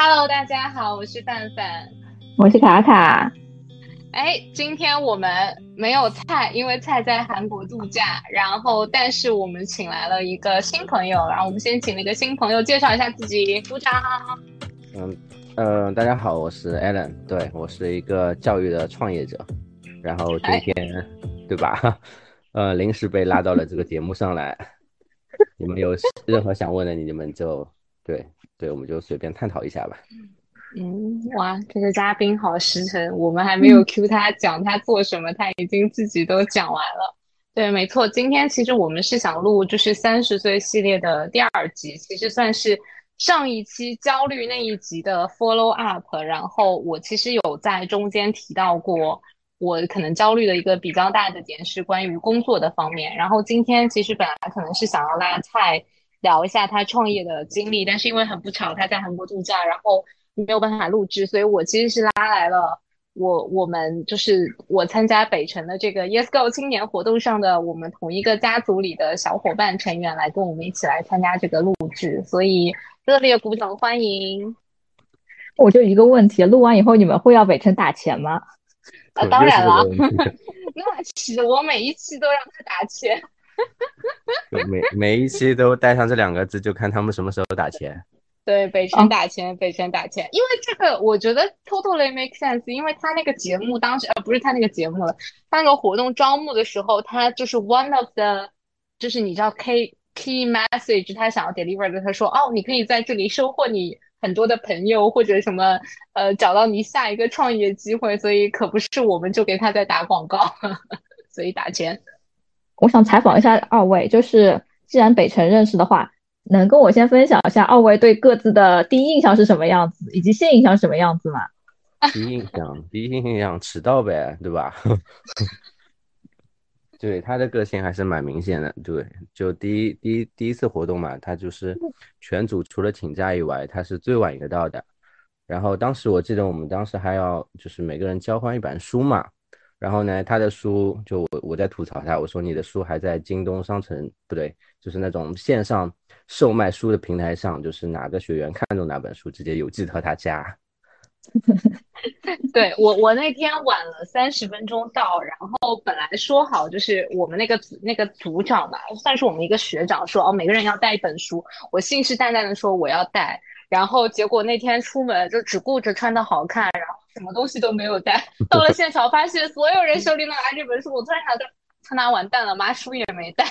Hello，大家好，我是范范，我是卡卡。哎，今天我们没有菜，因为菜在韩国度假。然后，但是我们请来了一个新朋友。然后，我们先请了一个新朋友介绍一下自己，鼓掌。嗯呃，大家好，我是 Alan，对我是一个教育的创业者。然后今天，对吧？呃，临时被拉到了这个节目上来。你们有任何想问的，你们就对对，我们就随便探讨一下吧。嗯，哇，这个嘉宾好实诚，我们还没有 Q 他讲他做什么，他已经自己都讲完了。对，没错，今天其实我们是想录就是三十岁系列的第二集，其实算是上一期焦虑那一集的 follow up。然后我其实有在中间提到过，我可能焦虑的一个比较大的点是关于工作的方面。然后今天其实本来可能是想要拉菜聊一下他创业的经历，但是因为很不巧他在韩国度假，然后。没有办法录制，所以我其实是拉来了我我们就是我参加北辰的这个 Yes Go 青年活动上的我们同一个家族里的小伙伴成员来跟我们一起来参加这个录制，所以热烈鼓掌欢迎。我就一个问题，录完以后你们会要北辰打钱吗？啊，当然了，那是我每一期都让他打钱，每每一期都带上这两个字，就看他们什么时候打钱。对，北辰打钱，北辰打钱，因为这个我觉得 totally make sense，因为他那个节目当时呃不是他那个节目了，他那个活动招募的时候，他就是 one of the，就是你知道 key key message，他想要 deliver 的，他说哦，你可以在这里收获你很多的朋友或者什么，呃，找到你下一个创业机会，所以可不是我们就给他在打广告，所以打钱。我想采访一下二位，就是既然北辰认识的话。能跟我先分享一下二位对各自的第一印象是什么样子，以及现印象什么样子吗？第一印象，第一印象迟到呗，对吧？对他的个性还是蛮明显的，对，就第一第一第一次活动嘛，他就是全组除了请假以外，他是最晚一个到的。然后当时我记得我们当时还要就是每个人交换一本书嘛。然后呢，他的书就我我在吐槽他，我说你的书还在京东商城不对，就是那种线上售卖书的平台上，就是哪个学员看中哪本书，直接邮寄到他家。对我我那天晚了三十分钟到，然后本来说好就是我们那个那个组长吧，算是我们一个学长说哦每个人要带一本书，我信誓旦旦的说我要带，然后结果那天出门就只顾着穿的好看，然后。什么东西都没有带，到了现场发现所有人手里都拿这本书，我突然想到，他拿完蛋了，妈书也没带，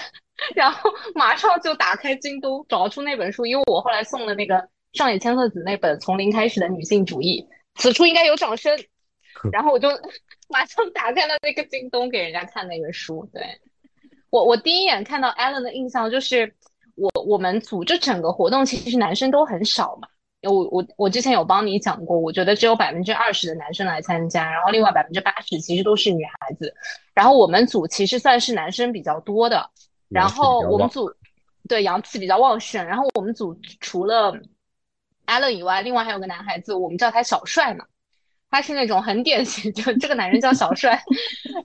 然后马上就打开京东找出那本书，因为我后来送了那个上野千鹤子那本《从零开始的女性主义》，此处应该有掌声，然后我就 马上打开了那个京东给人家看那个书。对我，我第一眼看到 Allen 的印象就是，我我们组这整个活动其实男生都很少嘛。我我我之前有帮你讲过，我觉得只有百分之二十的男生来参加，然后另外百分之八十其实都是女孩子。然后我们组其实算是男生比较多的，然后我们组对阳气比较旺盛。然后我们组除了 Allen 以外，另外还有个男孩子，我们叫他小帅嘛，他是那种很典型，就这个男人叫小帅，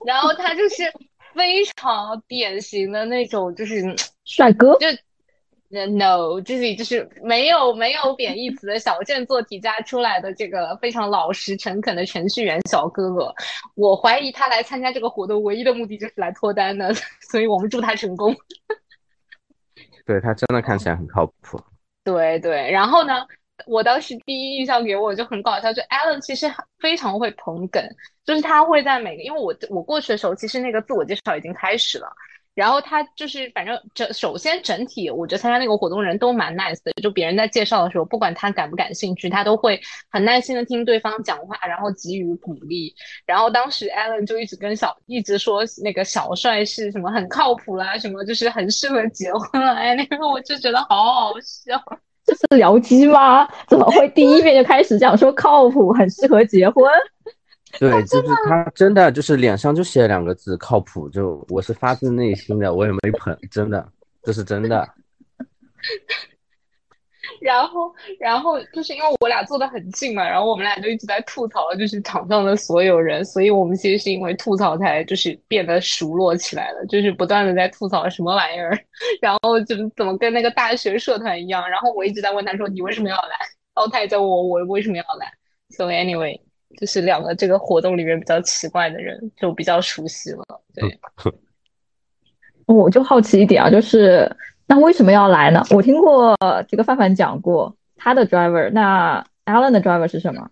然后他就是非常典型的那种，就是帅哥，就。No，这里就是没有没有贬义词的小镇做题家出来的这个非常老实诚恳的程序员小哥哥，我怀疑他来参加这个活动唯一的目的就是来脱单的，所以我们祝他成功。对他真的看起来很靠谱。对对，然后呢，我当时第一印象给我就很搞笑，就 Alan 其实非常会捧梗，就是他会在每个，因为我我过去的时候，其实那个自我介绍已经开始了。然后他就是，反正整首先整体，我觉得参加那个活动人都蛮 nice 的。就别人在介绍的时候，不管他感不感兴趣，他都会很耐心的听对方讲话，然后给予鼓励。然后当时 Allen 就一直跟小，一直说那个小帅是什么很靠谱啦，什么就是很适合结婚了。哎，那个我就觉得好好笑，这是僚机吗？怎么会第一遍就开始讲说靠谱，很适合结婚？对，就是他真的就是脸上就写两个字靠谱，就我是发自内心的，我也没捧，真的，这是真的。然后，然后就是因为我俩坐的很近嘛，然后我们俩就一直在吐槽，就是场上的所有人，所以我们其实是因为吐槽才就是变得熟络起来了，就是不断的在吐槽什么玩意儿，然后怎么怎么跟那个大学社团一样，然后我一直在问他说你为什么要来，然后他也在问我我为什么要来。So anyway，就是两个这个活动里面比较奇怪的人，就比较熟悉了。对，我就好奇一点啊，就是那为什么要来呢？我听过这个范范讲过他的 driver，那 Alan 的 driver 是什么？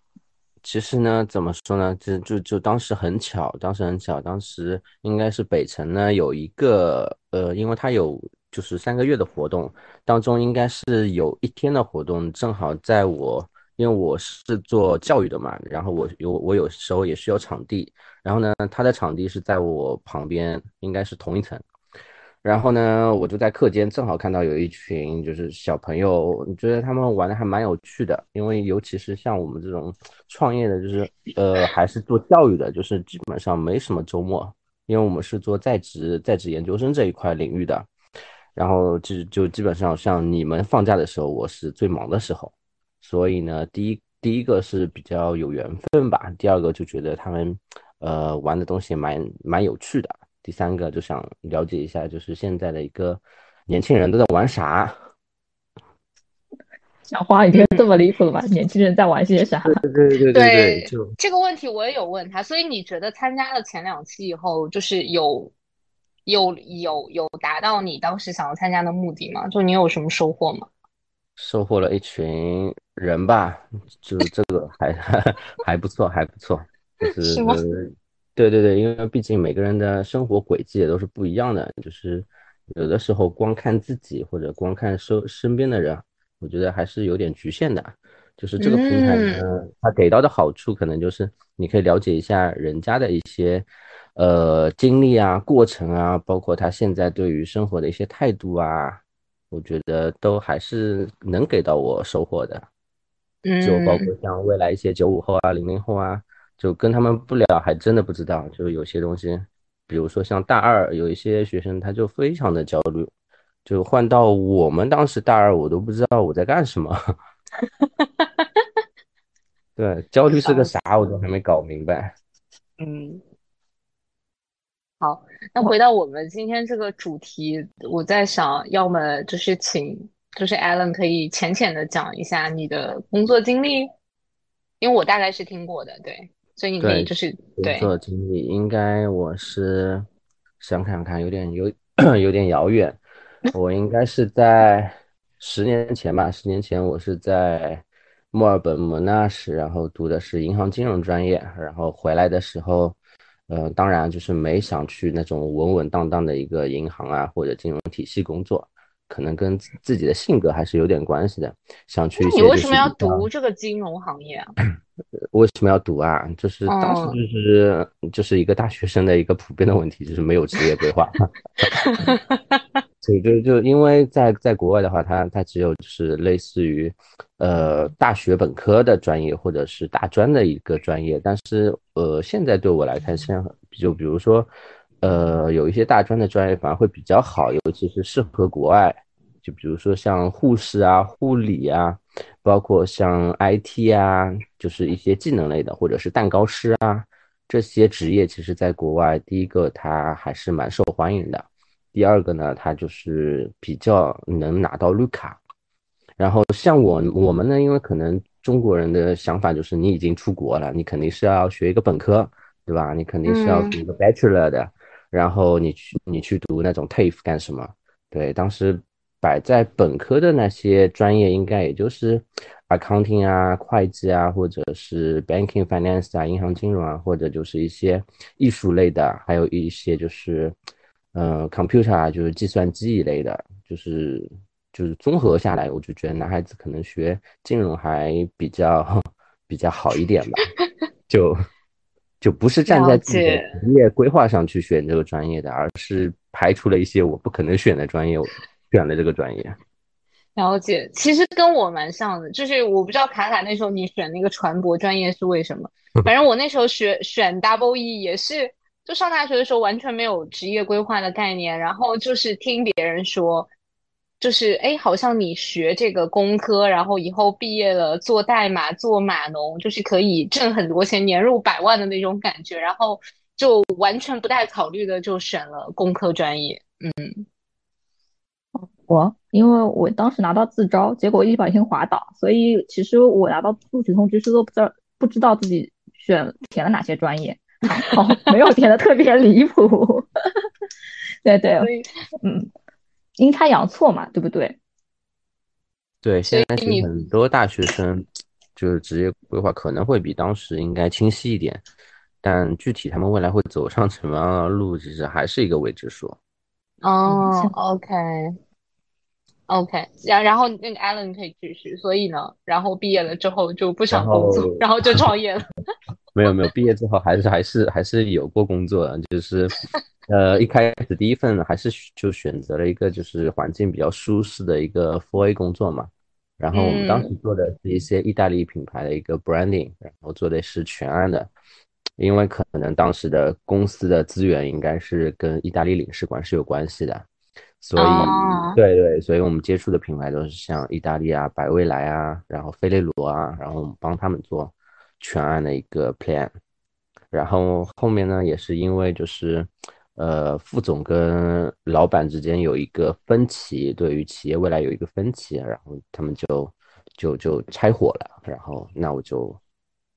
其实呢，怎么说呢？就就就当时很巧，当时很巧，当时应该是北城呢有一个呃，因为它有就是三个月的活动，当中应该是有一天的活动，正好在我，因为我是做教育的嘛，然后我有我有时候也需要场地，然后呢，他的场地是在我旁边，应该是同一层。然后呢，我就在课间正好看到有一群就是小朋友，觉得他们玩的还蛮有趣的，因为尤其是像我们这种创业的，就是呃还是做教育的，就是基本上没什么周末，因为我们是做在职在职研究生这一块领域的，然后就就基本上像你们放假的时候，我是最忙的时候，所以呢，第一第一个是比较有缘分吧，第二个就觉得他们呃玩的东西蛮蛮有趣的。第三个就想了解一下，就是现在的一个年轻人都在玩啥？小花已经这么离谱了吧？年轻人在玩些啥？对对对对对，就这个问题我也有问他。所以你觉得参加了前两期以后，就是有有有有达到你当时想要参加的目的吗？就你有什么收获吗？收获了一群人吧，就是这个还 还不错，还不错，就是对对对，因为毕竟每个人的生活轨迹也都是不一样的，就是有的时候光看自己或者光看身身边的人，我觉得还是有点局限的。就是这个平台呢，它给到的好处可能就是你可以了解一下人家的一些呃经历啊、过程啊，包括他现在对于生活的一些态度啊，我觉得都还是能给到我收获的。就包括像未来一些九五后啊、零零后啊。就跟他们不聊，还真的不知道。就有些东西，比如说像大二有一些学生，他就非常的焦虑。就换到我们当时大二，我都不知道我在干什么。对，焦虑是个啥，我都还没搞明白。嗯，好，那回到我们今天这个主题，我在想，要么就是请，就是 Alan 可以浅浅的讲一下你的工作经历，因为我大概是听过的，对。所以你可以就是工作经历，应该我是想看看，有点有 有点遥远。我应该是在十年前吧，十年前我是在墨尔本蒙纳什，然后读的是银行金融专业，然后回来的时候，呃，当然就是没想去那种稳稳当当的一个银行啊或者金融体系工作，可能跟自己的性格还是有点关系的。想去。你为什么要读这个金融行业啊？为什么要读啊？就是当时就是就是一个大学生的一个普遍的问题，就是没有职业规划。所以就就因为在在国外的话，它它只有就是类似于呃大学本科的专业或者是大专的一个专业，但是呃现在对我来看，像就比如说呃有一些大专的专业反而会比较好，尤其是适合国外。就比如说像护士啊、护理啊，包括像 IT 啊，就是一些技能类的，或者是蛋糕师啊，这些职业，其实在国外，第一个它还是蛮受欢迎的，第二个呢，它就是比较能拿到绿卡。然后像我我们呢，因为可能中国人的想法就是你已经出国了，你肯定是要学一个本科，对吧？你肯定是要读一个 Bachelor 的，然后你去你去读那种 TAFE 干什么？对，当时。摆在本科的那些专业，应该也就是 accounting 啊、会计啊，或者是 banking finance 啊、银行金融啊，或者就是一些艺术类的，还有一些就是，呃，computer 啊，就是计算机一类的，就是就是综合下来，我就觉得男孩子可能学金融还比较比较好一点吧，就就不是站在自己的职业规划上去选这个专业的，而是排除了一些我不可能选的专业。选了这个专业，了解，其实跟我蛮像的，就是我不知道卡卡那时候你选那个船舶专业是为什么，反正我那时候学选 double E 也是，就上大学的时候完全没有职业规划的概念，然后就是听别人说，就是哎，好像你学这个工科，然后以后毕业了做代码做码农，就是可以挣很多钱，年入百万的那种感觉，然后就完全不带考虑的就选了工科专业，嗯。我因为我当时拿到自招，结果一不小心滑倒，所以其实我拿到录取通知书都不知道不知道自己选填了哪些专业，好 没有填的特别离谱。对对，嗯，阴差阳错嘛，对不对？对，现在是很多大学生就是职业规划可能会比当时应该清晰一点，但具体他们未来会走上什么样的路，其实还是一个未知数。哦，OK，OK，然然后那个 Allen 可以继续，所以呢，然后毕业了之后就不想工作，然后就创业了。没有没有，毕业之后还是还是还是有过工作的，就是。呃，一开始第一份还是就选择了一个就是环境比较舒适的一个 Four A 工作嘛，然后我们当时做的是一些意大利品牌的一个 branding，然后做的是全案的，因为可能当时的公司的资源应该是跟意大利领事馆是有关系的，所以对对，所以我们接触的品牌都是像意大利啊、百威莱啊，然后菲雷罗啊，然后我们帮他们做全案的一个 plan，然后后面呢也是因为就是。呃，副总跟老板之间有一个分歧，对于企业未来有一个分歧，然后他们就就就拆伙了。然后那我就，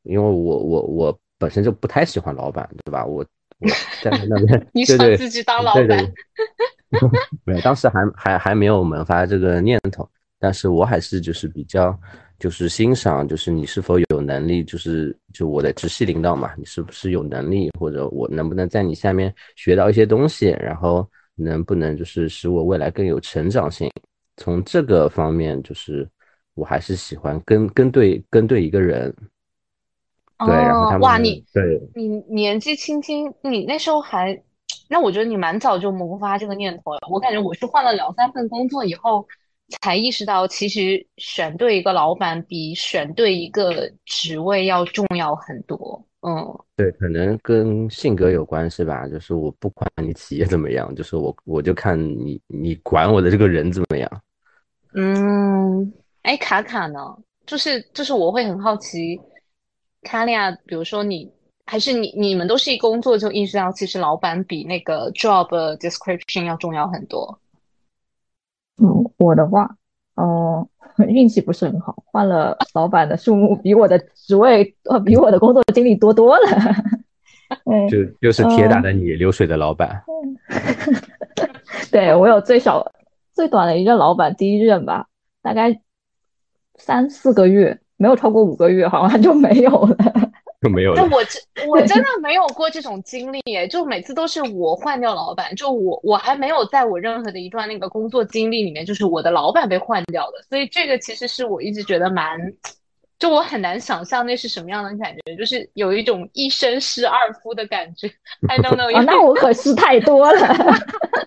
因为我我我本身就不太喜欢老板，对吧？我我 在那边，你想自己当老板？没有，当时还还还没有萌发这个念头，但是我还是就是比较。就是欣赏，就是你是否有能力，就是就我的直系领导嘛，你是不是有能力，或者我能不能在你下面学到一些东西，然后能不能就是使我未来更有成长性？从这个方面，就是我还是喜欢跟跟对跟对一个人。对，然后他们哇，你对，你年纪轻轻，你那时候还，那我觉得你蛮早就萌发这个念头了。我感觉我是换了两三份工作以后。才意识到，其实选对一个老板比选对一个职位要重要很多。嗯，对，可能跟性格有关系吧。就是我不管你企业怎么样，就是我我就看你你管我的这个人怎么样。嗯，哎，卡卡呢？就是就是我会很好奇，卡利亚，比如说你还是你你们都是一工作就意识到，其实老板比那个 job description 要重要很多。嗯，我的话，哦，运气不是很好，换了老板的数目比我的职位呃，比我的工作经历多多了。嗯，就又是铁打的你流水的老板。对我有最少最短的一任老板，第一任吧，大概三四个月，没有超过五个月，好像就没有了。就没有。那我真我真的没有过这种经历耶，就每次都是我换掉老板，就我我还没有在我任何的一段那个工作经历里面，就是我的老板被换掉的，所以这个其实是我一直觉得蛮，就我很难想象那是什么样的感觉，就是有一种一生失二夫的感觉。I don't know。那我可是太多了，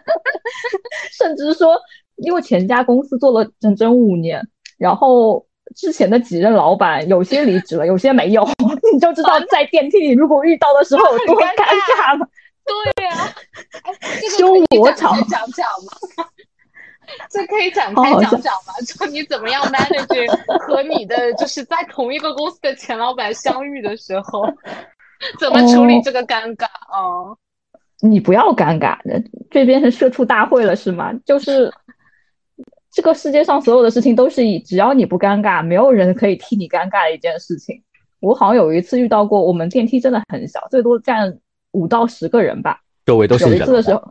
甚至说，因为前家公司做了整整五年，然后。之前的几任老板有些离职了，有些没有，你就知道在电梯里如果遇到的时候有多尴尬了。对呀，修罗场讲讲吗？这可以展开讲讲吗？就你怎么样 manage 和你的就是在同一个公司的前老板相遇的时候，怎么处理这个尴尬啊？你不要尴尬，这边是社畜大会了是吗？就是。这个世界上所有的事情都是以只要你不尴尬，没有人可以替你尴尬的一件事情。我好像有一次遇到过，我们电梯真的很小，最多站五到十个人吧。周围都是有一次的时候，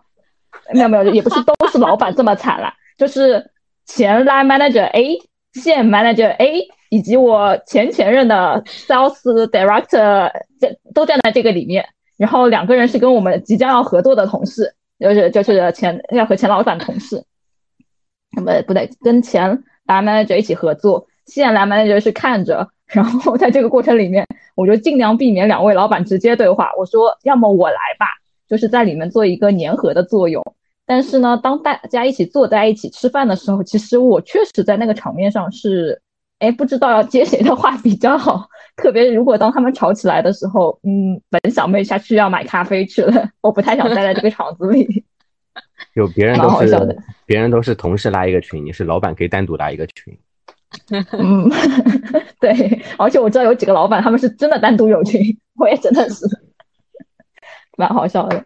没有没有，也不是都是老板这么惨啦，就是前 line manager A、现 manager A 以及我前前任的 sales director 在都站在这个里面。然后两个人是跟我们即将要合作的同事，就是就是前要和前老板同事。那么不对，跟前蓝 manager 一起合作，现蓝 manager 是看着，然后在这个过程里面，我就尽量避免两位老板直接对话。我说，要么我来吧，就是在里面做一个粘合的作用。但是呢，当大家一起坐在一起吃饭的时候，其实我确实在那个场面上是，哎，不知道要接谁的话比较好。特别如果当他们吵起来的时候，嗯，本小妹下去要买咖啡去了，我不太想待在这个场子里。就别人都是别人都是同事拉一个群，你是老板可以单独拉一个群。嗯，对，而且我知道有几个老板他们是真的单独有群，我也真的是蛮好笑的。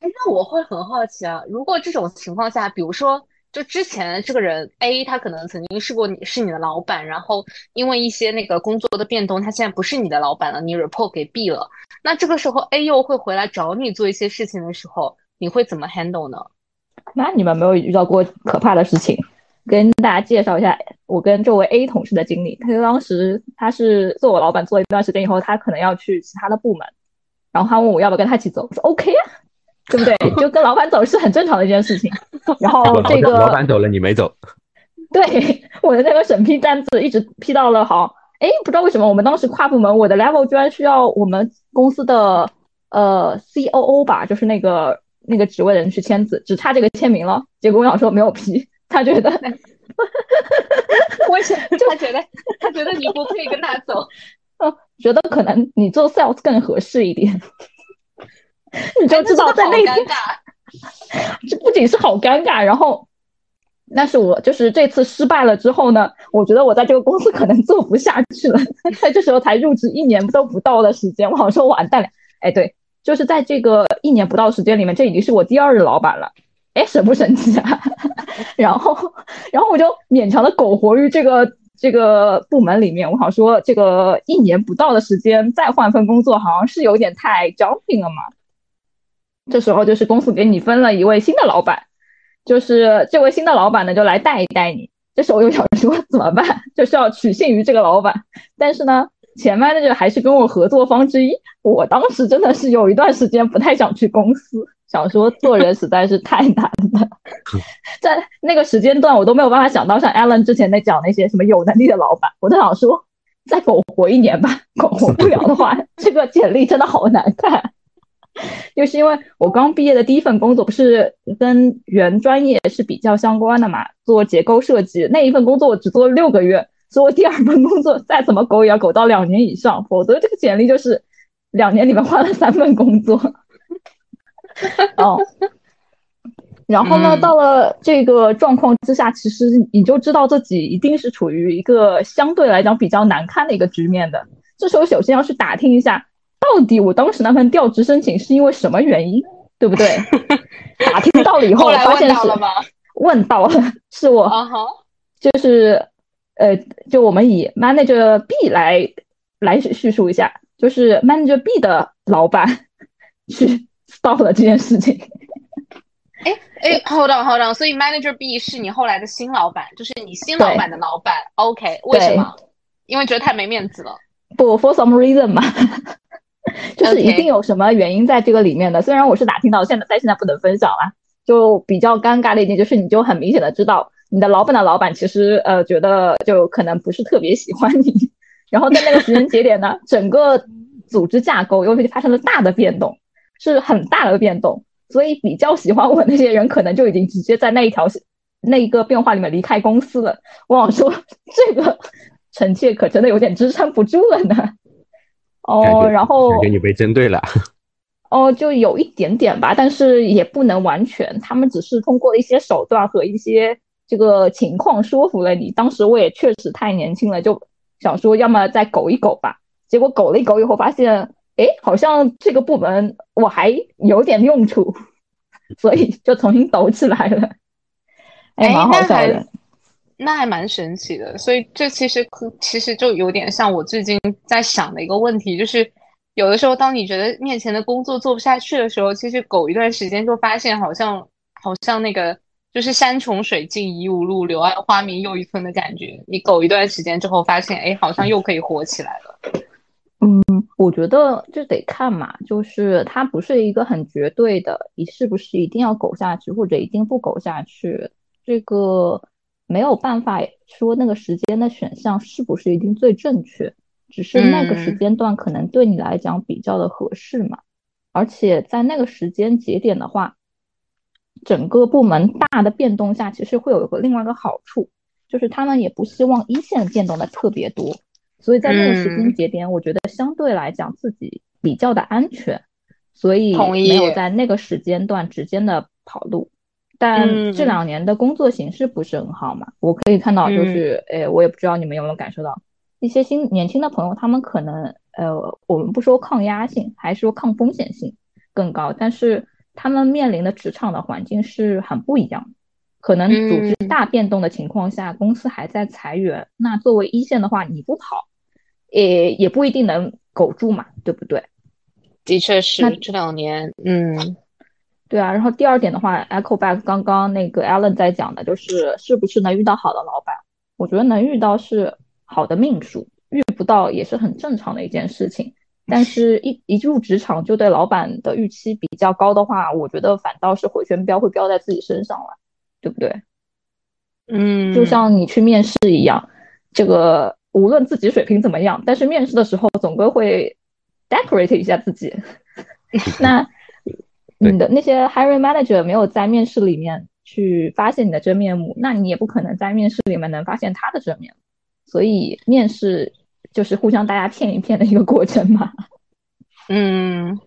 哎，那我会很好奇啊，如果这种情况下，比如说就之前这个人 A 他可能曾经是过你是你的老板，然后因为一些那个工作的变动，他现在不是你的老板了，你 report 给 B 了，那这个时候 A 又会回来找你做一些事情的时候，你会怎么 handle 呢？那你们没有遇到过可怕的事情？跟大家介绍一下我跟这位 A 同事的经历。他当时他是做我老板做一段时间以后，他可能要去其他的部门，然后他问我要不要跟他一起走，我说 OK 啊，对不对？就跟老板走是很正常的一件事情。然后这个老板走了，你没走。对，我的那个审批单子一直批到了好，哎，不知道为什么我们当时跨部门，我的 level 居然需要我们公司的呃 COO 吧，就是那个那个职位的人去签字，只差这个签名了。结果我想说没有批。他觉得，为什么？他觉得，他觉得你不可以跟他走。哦，觉得可能你做 sales 更合适一点。你就知道在那尴尬，这不仅是好尴尬，然后，但是我就是这次失败了之后呢，我觉得我在这个公司可能做不下去了。在这时候才入职一年都不到的时间，我好像说完蛋了。哎，对，就是在这个一年不到时间里面，这已经是我第二任老板了。哎，神不神奇啊？然后，然后我就勉强的苟活于这个这个部门里面。我好像说，这个一年不到的时间再换份工作，好像是有点太 jumping 了嘛。这时候就是公司给你分了一位新的老板，就是这位新的老板呢，就来带一带你。这时候又想说怎么办？就是要取信于这个老板，但是呢，前面那个还是跟我合作方之一。我当时真的是有一段时间不太想去公司。想说做人实在是太难了，在那个时间段我都没有办法想到像 Alan 之前在讲那些什么有能力的老板，我都想说再苟活一年吧，苟活不了的话，这个简历真的好难看。就是因为我刚毕业的第一份工作不是跟原专业是比较相关的嘛，做结构设计那一份工作我只做了六个月，所以我第二份工作再怎么苟也要苟到两年以上，否则这个简历就是两年里面换了三份工作。哦，然后呢，到了这个状况之下，其实你就知道自己一定是处于一个相对来讲比较难堪的一个局面的。这时候，首先要去打听一下，到底我当时那份调职申请是因为什么原因，对不对？打听到了以后，发现是问到了，是我，就是呃，就我们以 manager B 来来叙述一下，就是 manager B 的老板 去。stop 了这件事情，哎哎，hold on hold on，所以 manager B 是你后来的新老板，就是你新老板的老板，OK？为什么？因为觉得太没面子了。不，for some reason 嘛，就是一定有什么原因在这个里面的。虽然我是打听到，现在但现在不能分享了。就比较尴尬的一点就是，你就很明显的知道，你的老板的老板其实呃觉得就可能不是特别喜欢你。然后在那个时间节点呢，整个组织架构又发生了大的变动。是很大的变动，所以比较喜欢我那些人，可能就已经直接在那一条那一个变化里面离开公司了。我想说，这个臣妾可真的有点支撑不住了呢。哦，然后感觉你被针对了。哦，就有一点点吧，但是也不能完全。他们只是通过一些手段和一些这个情况说服了你。当时我也确实太年轻了，就想说要么再苟一苟吧。结果苟了一苟以后，发现。哎，好像这个部门我还有点用处，所以就重新抖起来了。哎，蛮好笑的，那还蛮神奇的。所以这其实其实就有点像我最近在想的一个问题，就是有的时候当你觉得面前的工作做不下去的时候，其实苟一段时间就发现好像好像那个就是山穷水尽疑无路，柳暗花明又一村的感觉。你苟一段时间之后，发现哎，好像又可以火起来了。嗯，我觉得这得看嘛，就是它不是一个很绝对的，你是不是一定要苟下去，或者一定不苟下去，这个没有办法说那个时间的选项是不是一定最正确，只是那个时间段可能对你来讲比较的合适嘛。而且在那个时间节点的话，整个部门大的变动下，其实会有一个另外一个好处，就是他们也不希望一线变动的特别多。所以在那个时间节点，我觉得相对来讲自己比较的安全，所以没有在那个时间段直接的跑路。但这两年的工作形势不是很好嘛，我可以看到，就是，哎，我也不知道你们有没有感受到，一些新年轻的朋友，他们可能，呃，我们不说抗压性，还是说抗风险性更高，但是他们面临的职场的环境是很不一样的。可能组织大变动的情况下，公司还在裁员，那作为一线的话，你不跑，也也不一定能苟住嘛，对不对？的确是这两年，嗯，对啊。然后第二点的话，Echo Back 刚刚那个 Alan 在讲的就是是不是能遇到好的老板？我觉得能遇到是好的命数，遇不到也是很正常的一件事情。但是，一一入职场就对老板的预期比较高的话，我觉得反倒是回旋镖会飙在自己身上了，对不对？嗯，就像你去面试一样，这个无论自己水平怎么样，但是面试的时候总归会 decorate 一下自己。那你的那些 hiring manager 没有在面试里面去发现你的真面目，那你也不可能在面试里面能发现他的真面目。所以面试。就是互相大家骗一骗的一个过程嘛。嗯，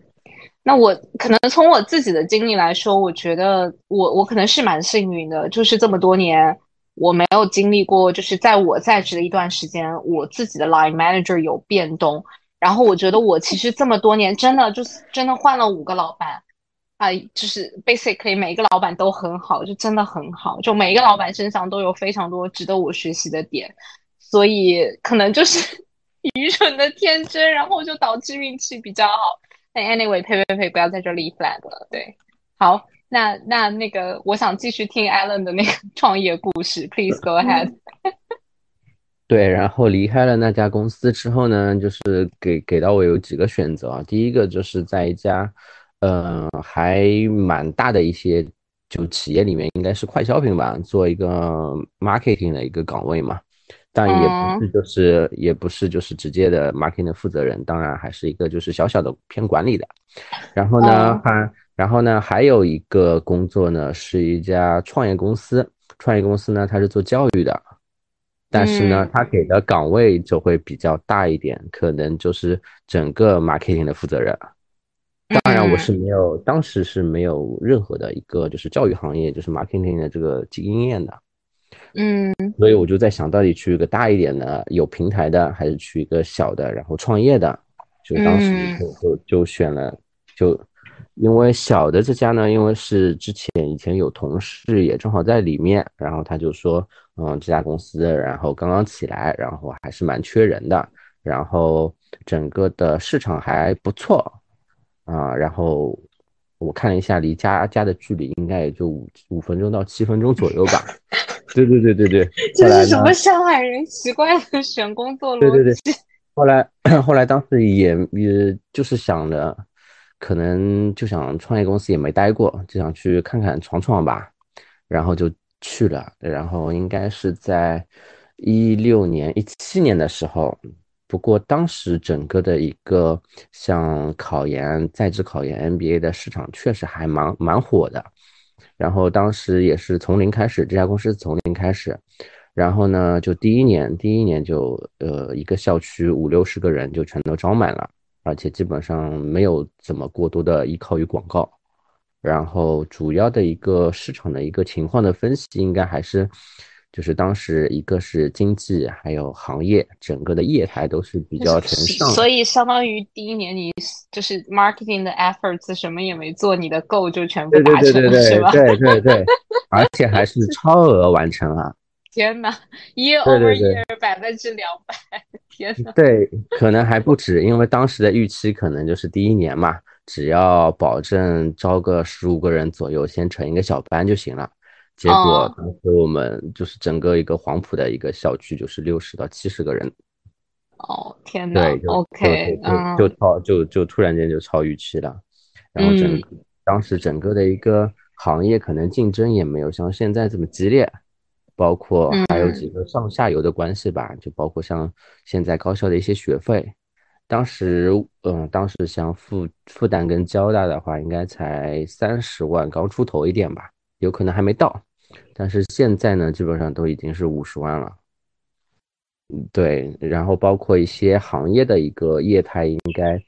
那我可能从我自己的经历来说，我觉得我我可能是蛮幸运的，就是这么多年我没有经历过，就是在我在职的一段时间，我自己的 line manager 有变动。然后我觉得我其实这么多年真的就是真的换了五个老板啊，就是 basically 每一个老板都很好，就真的很好，就每一个老板身上都有非常多值得我学习的点，所以可能就是。愚蠢的天真，然后就导致运气比较好。但 anyway，呸呸呸，不要在这立 flag 了。对，好，那那那个，我想继续听 Alan 的那个创业故事，Please go ahead。对，然后离开了那家公司之后呢，就是给给到我有几个选择啊。第一个就是在一家，呃，还蛮大的一些就企业里面，应该是快消品吧，做一个 marketing 的一个岗位嘛。但也不是，就是也不是，就是直接的 marketing 的负责人，当然还是一个就是小小的偏管理的。然后呢，还然后呢，还有一个工作呢，是一家创业公司。创业公司呢，它是做教育的，但是呢，它给的岗位就会比较大一点，可能就是整个 marketing 的负责人。当然，我是没有，当时是没有任何的一个就是教育行业就是 marketing 的这个经验的。嗯，所以我就在想到底去一个大一点的有平台的，还是去一个小的然后创业的？就当时就就就选了，就因为小的这家呢，因为是之前以前有同事也正好在里面，然后他就说，嗯，这家公司然后刚刚起来，然后还是蛮缺人的，然后整个的市场还不错啊，然后我看了一下离家家的距离，应该也就五五分钟到七分钟左右吧。对对对对对，这 是什么上海人奇怪的选工作逻辑？对对对，后来后来当时也也就是想着，可能就想创业公司也没待过，就想去看看闯闯吧，然后就去了。然后应该是在一六年、一七年的时候，不过当时整个的一个像考研、在职考研、MBA 的市场确实还蛮蛮火的。然后当时也是从零开始，这家公司从零开始，然后呢，就第一年，第一年就呃一个校区五六十个人就全都招满了，而且基本上没有怎么过多的依靠于广告，然后主要的一个市场的一个情况的分析，应该还是。就是当时一个是经济，还有行业，整个的业态都是比较成上，所以相当于第一年你就是 marketing 的 efforts 什么也没做，你的 goal 就全部达成了，是吧？对对对，而且还是超额完成啊。天哪，year over year 百分之两百，天哪！对，可能还不止，因为当时的预期可能就是第一年嘛，只要保证招个十五个人左右，先成一个小班就行了。结果当时我们就是整个一个黄埔的一个校区，就是六十到七十个人。哦天哪！对，OK，就就超就就突然间就超预期了。然后整当时整个的一个行业可能竞争也没有像现在这么激烈，包括还有几个上下游的关系吧，就包括像现在高校的一些学费。当时嗯，当时像复复旦跟交大的话，应该才三十万刚出头一点吧。有可能还没到，但是现在呢，基本上都已经是五十万了。嗯对，然后包括一些行业的一个业态，应该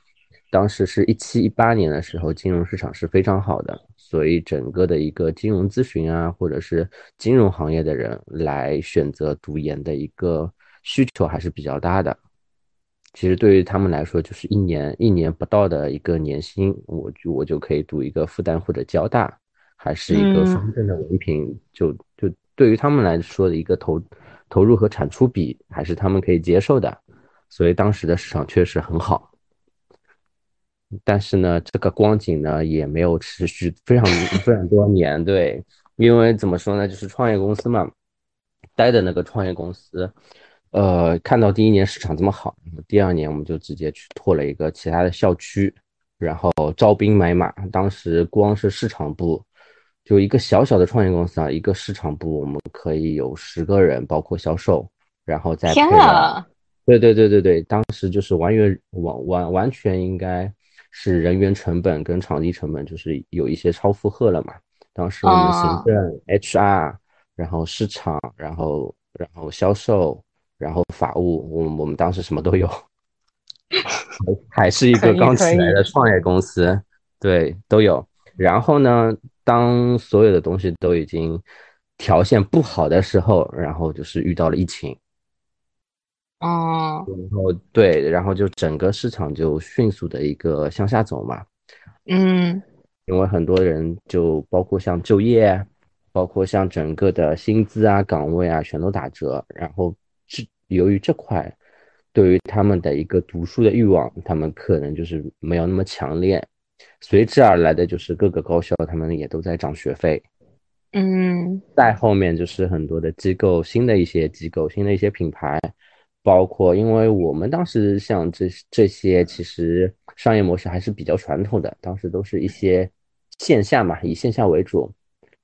当时是一七一八年的时候，金融市场是非常好的，所以整个的一个金融咨询啊，或者是金融行业的人来选择读研的一个需求还是比较大的。其实对于他们来说，就是一年一年不到的一个年薪，我就我就可以读一个复旦或者交大。还是一个双证的文凭，就就对于他们来说的一个投投入和产出比，还是他们可以接受的，所以当时的市场确实很好。但是呢，这个光景呢也没有持续非常非常多年，对，因为怎么说呢，就是创业公司嘛，待的那个创业公司，呃，看到第一年市场这么好，第二年我们就直接去拓了一个其他的校区，然后招兵买马。当时光是市场部，就一个小小的创业公司啊，一个市场部我们可以有十个人，包括销售，然后再天啊，对对对对对，当时就是完全完完完全应该。是人员成本跟场地成本，就是有一些超负荷了嘛。当时我们行政、HR，然后市场，然后然后销售，然后法务，我我们当时什么都有，还是一个刚起来的创业公司，对，都有。然后呢，当所有的东西都已经条件不好的时候，然后就是遇到了疫情。哦，然后对，然后就整个市场就迅速的一个向下走嘛，嗯，因为很多人就包括像就业，包括像整个的薪资啊、岗位啊，全都打折。然后这由于这块，对于他们的一个读书的欲望，他们可能就是没有那么强烈，随之而来的就是各个高校他们也都在涨学费，嗯，再后面就是很多的机构，新的一些机构，新的一些品牌。包括，因为我们当时像这这些，其实商业模式还是比较传统的，当时都是一些线下嘛，以线下为主。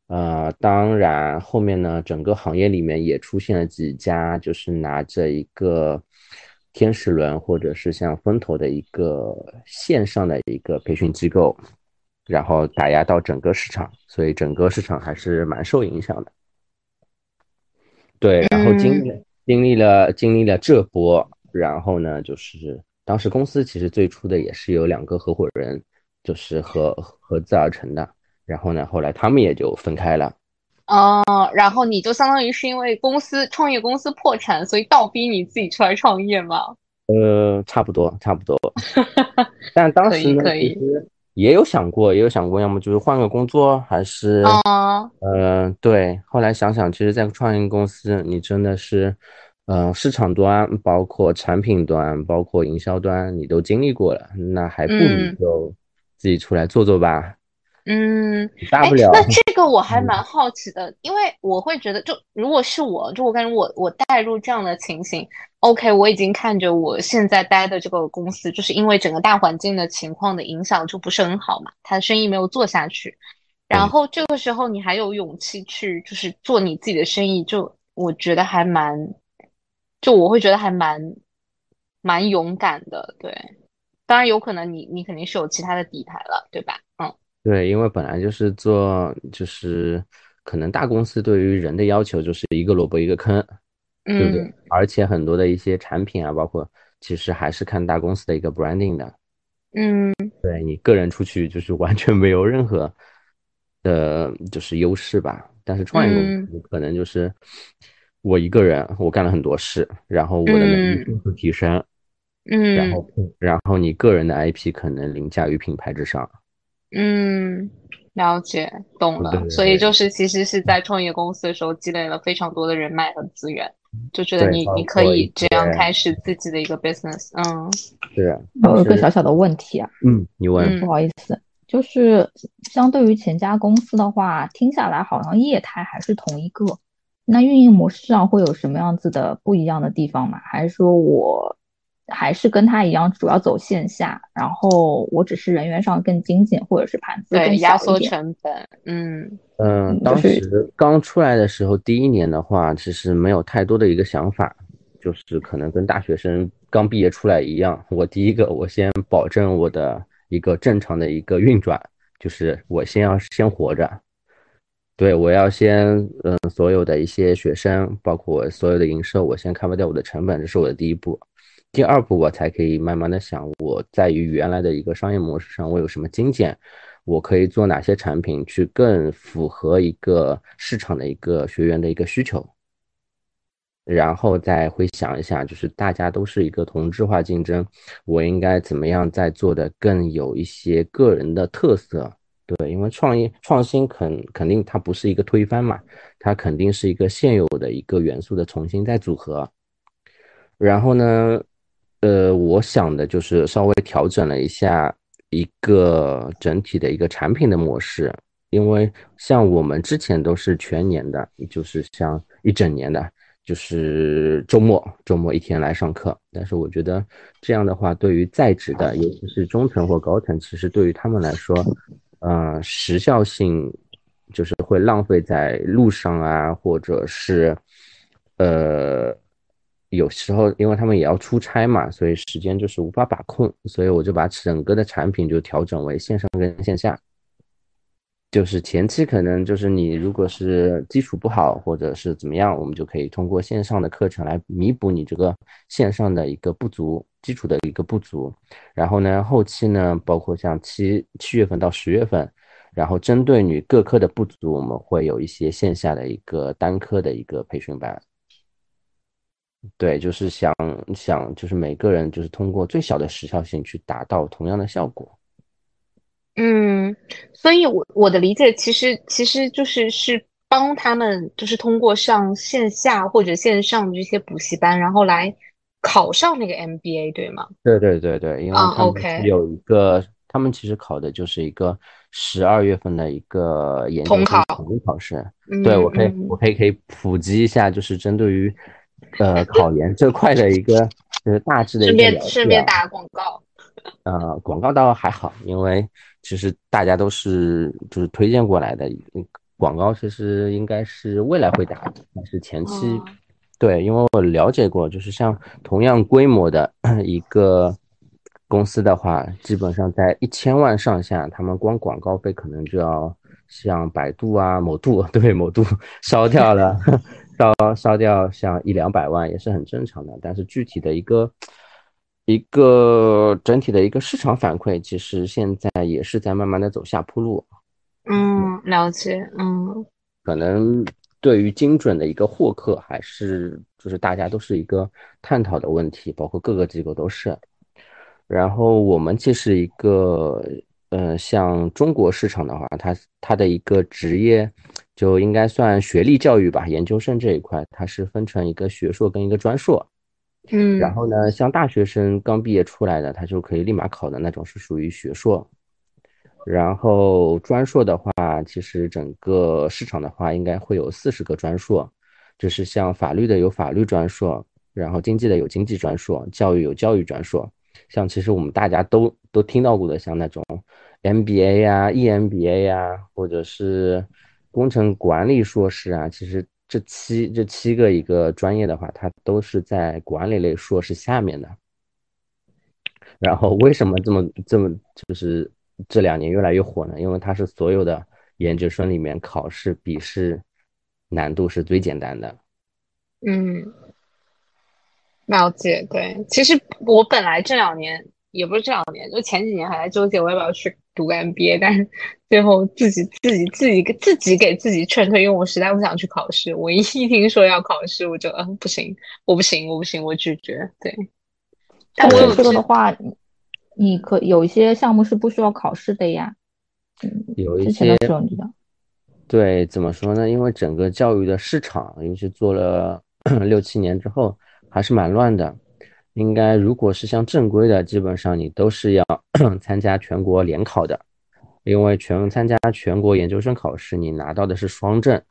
呃，当然后面呢，整个行业里面也出现了几家，就是拿着一个天使轮或者是像风投的一个线上的一个培训机构，然后打压到整个市场，所以整个市场还是蛮受影响的。对，然后今年。经历了经历了这波，然后呢，就是当时公司其实最初的也是有两个合伙人，就是合合资而成的。然后呢，后来他们也就分开了。哦，然后你就相当于是因为公司创业公司破产，所以倒逼你自己出来创业吗？呃，差不多，差不多。但当时呢，其实。也有想过，也有想过，要么就是换个工作，还是，嗯，对。后来想想，其实，在创业公司，你真的是，嗯，市场端，包括产品端，包括营销端，你都经历过了，那还不如就自己出来做做吧。嗯，大不了。那这个我还蛮好奇的，因为我会觉得，就如果是我，就我感觉我我带入这样的情形，OK，我已经看着我现在待的这个公司，就是因为整个大环境的情况的影响就不是很好嘛，他的生意没有做下去，然后这个时候你还有勇气去就是做你自己的生意，就我觉得还蛮，就我会觉得还蛮蛮勇敢的，对，当然有可能你你肯定是有其他的底牌了，对吧？嗯。对，因为本来就是做，就是可能大公司对于人的要求就是一个萝卜一个坑，对不对？而且很多的一些产品啊，包括其实还是看大公司的一个 branding 的，嗯，对你个人出去就是完全没有任何的，就是优势吧。但是创业公司可能就是我一个人，我干了很多事，然后我的能力迅速提升，嗯，然后然后你个人的 IP 可能凌驾于品牌之上。嗯，了解，懂了。所以就是其实是在创业公司的时候积累了非常多的人脉和资源，就觉得你你可以这样开始自己的一个 business。嗯，是。我有个小小的问题啊，嗯，你问，不好意思，就是相对于前家公司的话，听下来好像业态还是同一个，那运营模式上会有什么样子的不一样的地方吗？还是说我？还是跟他一样，主要走线下，然后我只是人员上更精简，或者是盘子更压缩成本。嗯嗯，当时刚出来的时候，第一年的话，其实没有太多的一个想法，就是可能跟大学生刚毕业出来一样。我第一个，我先保证我的一个正常的一个运转，就是我先要先活着。对我要先嗯，所有的一些学生，包括所有的营收，我先 cover 掉我的成本，这是我的第一步。第二步，我才可以慢慢的想，我在于原来的一个商业模式上，我有什么精简，我可以做哪些产品，去更符合一个市场的一个学员的一个需求，然后再会想一下，就是大家都是一个同质化竞争，我应该怎么样再做的更有一些个人的特色，对，因为创业创新肯肯定它不是一个推翻嘛，它肯定是一个现有的一个元素的重新再组合。然后呢，呃，我想的就是稍微调整了一下一个整体的一个产品的模式，因为像我们之前都是全年的，就是像一整年的。就是周末，周末一天来上课。但是我觉得这样的话，对于在职的，尤其是中层或高层，其实对于他们来说，呃，时效性就是会浪费在路上啊，或者是呃，有时候因为他们也要出差嘛，所以时间就是无法把控。所以我就把整个的产品就调整为线上跟线下。就是前期可能就是你如果是基础不好或者是怎么样，我们就可以通过线上的课程来弥补你这个线上的一个不足，基础的一个不足。然后呢，后期呢，包括像七七月份到十月份，然后针对你各科的不足，我们会有一些线下的一个单科的一个培训班。对，就是想想就是每个人就是通过最小的时效性去达到同样的效果。嗯，所以，我我的理解其实其实就是是帮他们，就是通过上线下或者线上的这些补习班，然后来考上那个 MBA，对吗？对对对对，因为他们有一个，他们其实考的就是一个十二月份的一个研究生统一考试。对我可以，我可以可以普及一下，就是针对于呃考研这块的一个就是大致的一个顺便顺便打广告。呃，广告倒还好，因为。其实大家都是就是推荐过来的，广告其实应该是未来会打，但是前期，对，因为我了解过，就是像同样规模的 一个公司的话，基本上在一千万上下，他们光广告费可能就要像百度啊、某度，对，某度烧掉了，烧烧掉像一两百万也是很正常的，但是具体的一个。一个整体的一个市场反馈，其实现在也是在慢慢的走下坡路。嗯，了解。嗯，可能对于精准的一个获客，还是就是大家都是一个探讨的问题，包括各个机构都是。然后我们其实一个，呃，像中国市场的话，它它的一个职业就应该算学历教育吧，研究生这一块，它是分成一个学硕跟一个专硕。嗯，然后呢，像大学生刚毕业出来的，他就可以立马考的那种，是属于学硕。然后专硕的话，其实整个市场的话，应该会有四十个专硕，就是像法律的有法律专硕，然后经济的有经济专硕，教育有教育专硕。像其实我们大家都都听到过的，像那种 MBA 呀、EMBA 呀，或者是工程管理硕士啊，其实。这七这七个一个专业的话，它都是在管理类硕士下面的。然后为什么这么这么就是这两年越来越火呢？因为它是所有的研究生里面考试笔试难度是最简单的。嗯，了解。对，其实我本来这两年也不是这两年，就前几年还在纠结我要不要去。读个 MBA，但是最后自己自己自己自己给自己劝退，因为我实在不想去考试。我一听说要考试，我就嗯不行，我不行，我不行，我拒绝。对，但我有这个的话，你可有一些项目是不需要考试的呀。嗯，有一些。对，怎么说呢？因为整个教育的市场，尤其做了 六七年之后，还是蛮乱的。应该，如果是像正规的，基本上你都是要 参加全国联考的，因为全参加全国研究生考试，你拿到的是双证。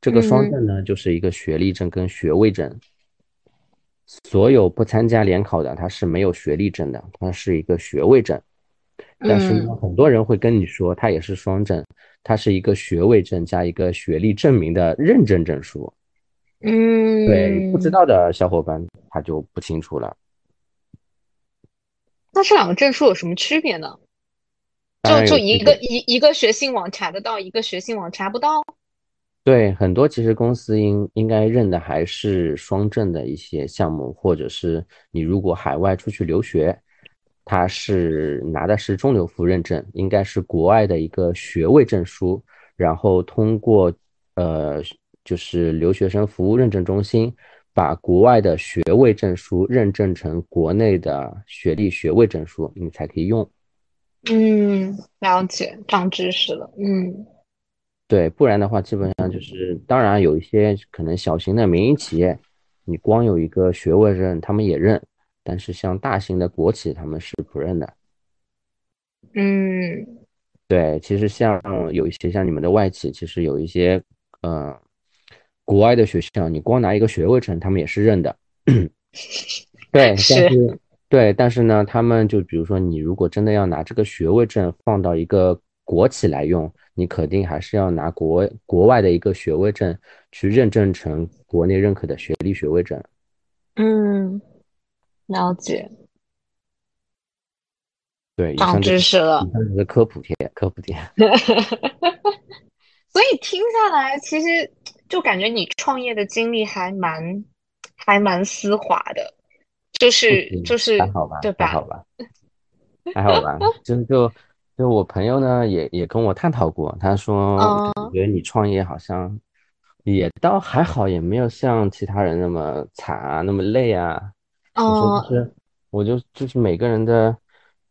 这个双证呢，就是一个学历证跟学位证。所有不参加联考的，他是没有学历证的，他是一个学位证。但是呢，很多人会跟你说，他也是双证，他是一个学位证加一个学历证明的认证证书。嗯，对，不知道的小伙伴他就不清楚了。那这两个证书有什么区别呢？就就一个一一个学信网查得到，一个学信网查不到。对，很多其实公司应应该认的还是双证的一些项目，或者是你如果海外出去留学，他是拿的是中留服认证，应该是国外的一个学位证书，然后通过呃。就是留学生服务认证中心把国外的学位证书认证成国内的学历学位证书，你才可以用。嗯，了解，长知识了。嗯对，不然的话，基本上就是，当然有一些可能小型的民营企业，你光有一个学位证，他们也认，但是像大型的国企，他们是不认的。嗯对，其实像有一些像你们的外企，其实有一些呃国外的学校，你光拿一个学位证，他们也是认的。对，但是是对，但是呢，他们就比如说，你如果真的要拿这个学位证放到一个国企来用，你肯定还是要拿国国外的一个学位证去认证成国内认可的学历学位证。嗯，了解，对，以长上知识了。科普贴，科普贴。所以听下来，其实就感觉你创业的经历还蛮还蛮丝滑的，就是嗯，就是还好吧，对吧？还好吧。还好吧，就就就我朋友呢，也也跟我探讨过，他说感嗯觉你创业好像也倒还好，也没有像其他人那么惨啊，那么累啊。我说就嗯是，我就就是每个人的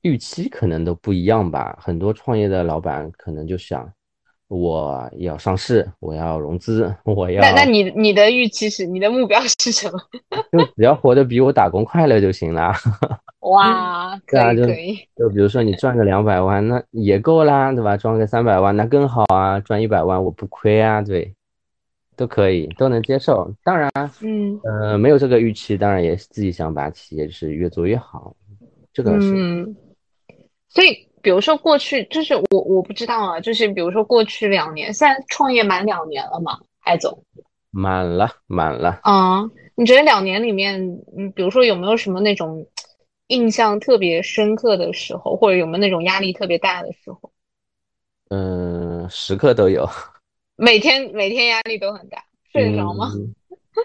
预期可能都不一样吧。很多创业的老板可能就想，我要上市，我要融资，我要那那你你的预期是你的目标是什么？就只要活得比我打工快乐就行了。哇，可 对啊，就以可以，就比如说你赚个两百万，那也够啦，对吧？赚个三百万，那更好啊！赚一百万我不亏啊，对，都可以，都能接受。当然，嗯呃，没有这个预期，当然也是自己想把企业是越做越好，这个是嗯。所以，比如说过去，就是我我不知道啊，就是比如说过去两年，现在创业满两年了嘛，艾总。满了，满了。嗯，你觉得两年里面，嗯，比如说有没有什么那种印象特别深刻的时候，或者有没有那种压力特别大的时候？嗯、时刻都有。每天每天压力都很大，睡得着吗？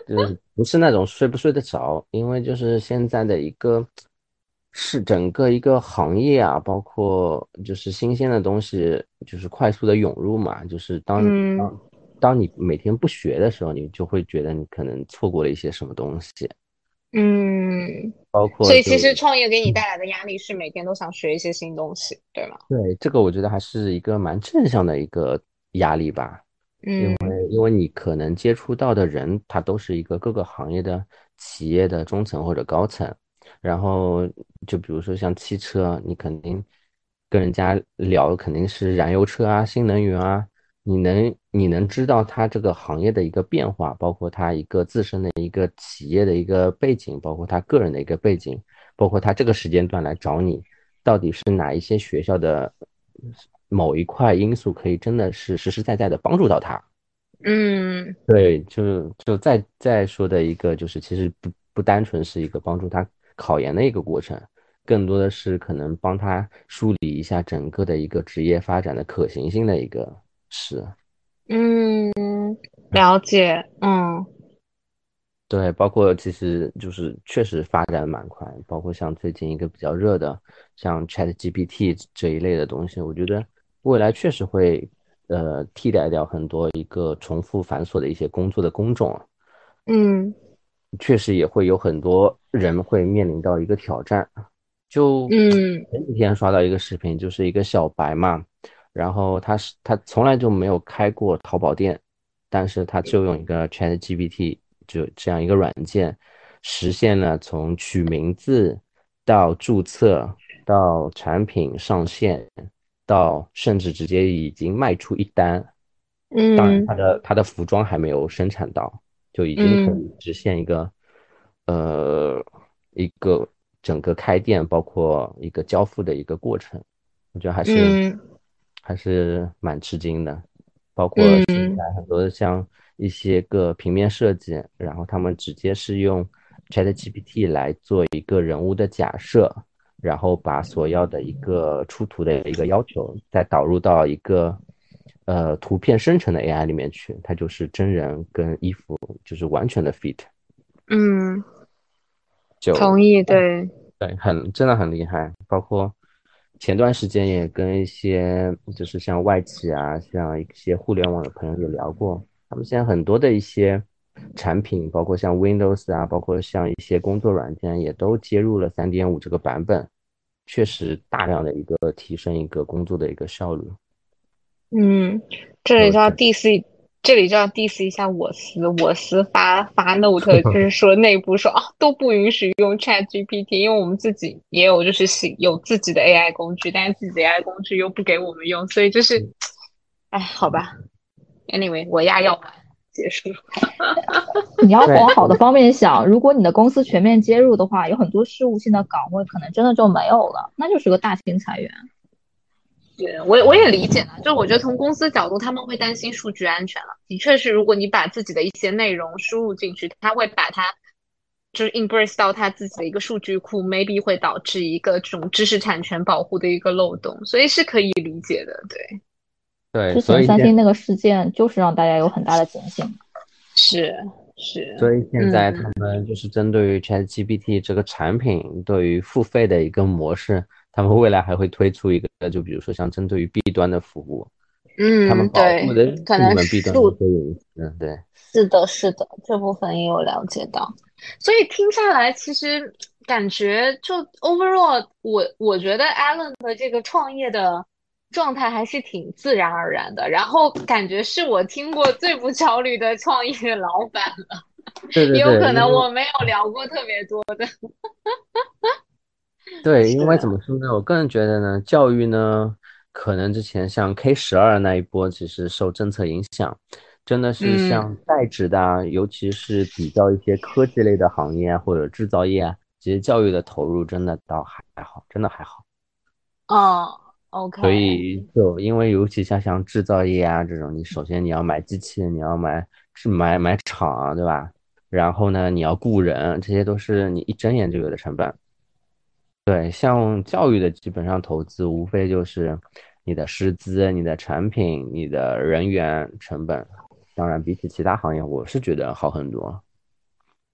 嗯，就是不是那种睡不睡得着，因为就是现在的一个是整个一个行业啊，包括就是新鲜的东西，就是快速的涌入嘛，就是当嗯当当你每天不学的时候，你就会觉得你可能错过了一些什么东西，嗯，包括所以其实创业给你带来的压力是每天都想学一些新东西，对吗？对这个，我觉得还是一个蛮正向的一个压力吧。因嗯为因为你可能接触到的人，他都是一个各个行业的企业的中层或者高层，然后就比如说像汽车，你肯定跟人家聊肯定是燃油车啊、新能源啊，你能你能知道它这个行业的一个变化，包括它一个自身的一个企业的一个背景，包括他个人的一个背景，包括他这个时间段来找你，到底是哪一些学校的某一块因素可以真的是实实在在的帮助到他。嗯对，就就再再说的一个，就是其实不不单纯是一个帮助他考研的一个过程，更多的是可能帮他梳理一下整个的一个职业发展的可行性的一个事。嗯，了解，嗯对，包括其实就是确实发展蛮快，包括像最近一个比较热的，像 ChatGPT 这一类的东西，我觉得未来确实会呃替代掉很多一个重复繁琐的一些工作的工种啊。嗯确实也会有很多人会面临到一个挑战。就嗯前几天刷到一个视频，就是一个小白嘛，然后他是他从来就没有开过淘宝店，但是他就用一个 ChatGPT 就这样一个软件，实现了从取名字到注册到产品上线，到甚至直接已经卖出一单。嗯当然，嗯他的他的服装还没有生产到，就已经可嗯。以实现一个，呃，一个整个开店，包括一个交付的一个过程，我觉得还是嗯。还是蛮吃惊的。包括现。嗯在很多像一些个平面设计，然后他们直接是用 ChatGPT 来做一个人物的假设，然后把所要的一个出图的一个要求再导入到一个呃图片生成的 AI 里面去，它就是真人跟衣服就是完全的 fit，嗯，就同意，对，对，很真的很厉害。包括前段时间也跟一些就是像外企啊，像一些互联网的朋友有聊过，他们现在很多的一些产品，包括像 Windows 啊，包括像一些工作软件，也都接入了三点五这个版本。确实大量的一个提升一个工作的一个效率。嗯，这里就要 diss，这里就要 diss 一下我司，我司发发 note 就是说内部说啊都不允许用 Chat GPT，因为我们自己也有就是有自己的 AI 工具，但是自己的 AI 工具又不给我们用，所以就是，哎，好吧，Anyway，我压药丸。结束。你要往好的方面想，如果你的公司全面接入的话，有很多事务性的岗位可能真的就没有了，那就是个大型裁员。对，我我也理解了，就是我觉得从公司角度，他们会担心数据安全了。的确是，如果你把自己的一些内容输入进去，他会把它就是 embrace 到他自己的一个数据库，maybe 会导致一个这种知识产权保护的一个漏洞，所以是可以理解的。对。对，之前三星那个事件就是让大家有很大的警醒。是是。所以现在他们就是针对于 ChatGPT 这个产品，对于付费的一个模式，他们未来还会推出一个，就比如说像针对于 B 端的服务，嗯，他们保护的可能 B 端的隐私，对。是的，是的，这部分也有了解到。所以听下来，其实感觉就 overall，我我觉得 Allen 的这个创业的。状态还是挺自然而然的，然后感觉是我听过最不焦虑的创业老板了。对 对对，有可能我没有聊过特别多的。对，因为怎么说呢？我个人觉得呢，教育呢，可能之前像 K 十二那一波，其实受政策影响，真的是像在职的啊，尤其是比较一些科技类的行业或者制造业啊，其实教育的投入真的倒还好，真的还好。哦。OK，所以就因为尤其像像制造业啊这种，你首先你要买机器，你要买是买买厂，对吧？然后呢，你要雇人，这些都是你一睁眼就有的成本。对，像教育的基本上投资，无非就是你的师资、你的产品、你的人员成本。当然，比起其他行业，我是觉得好很多。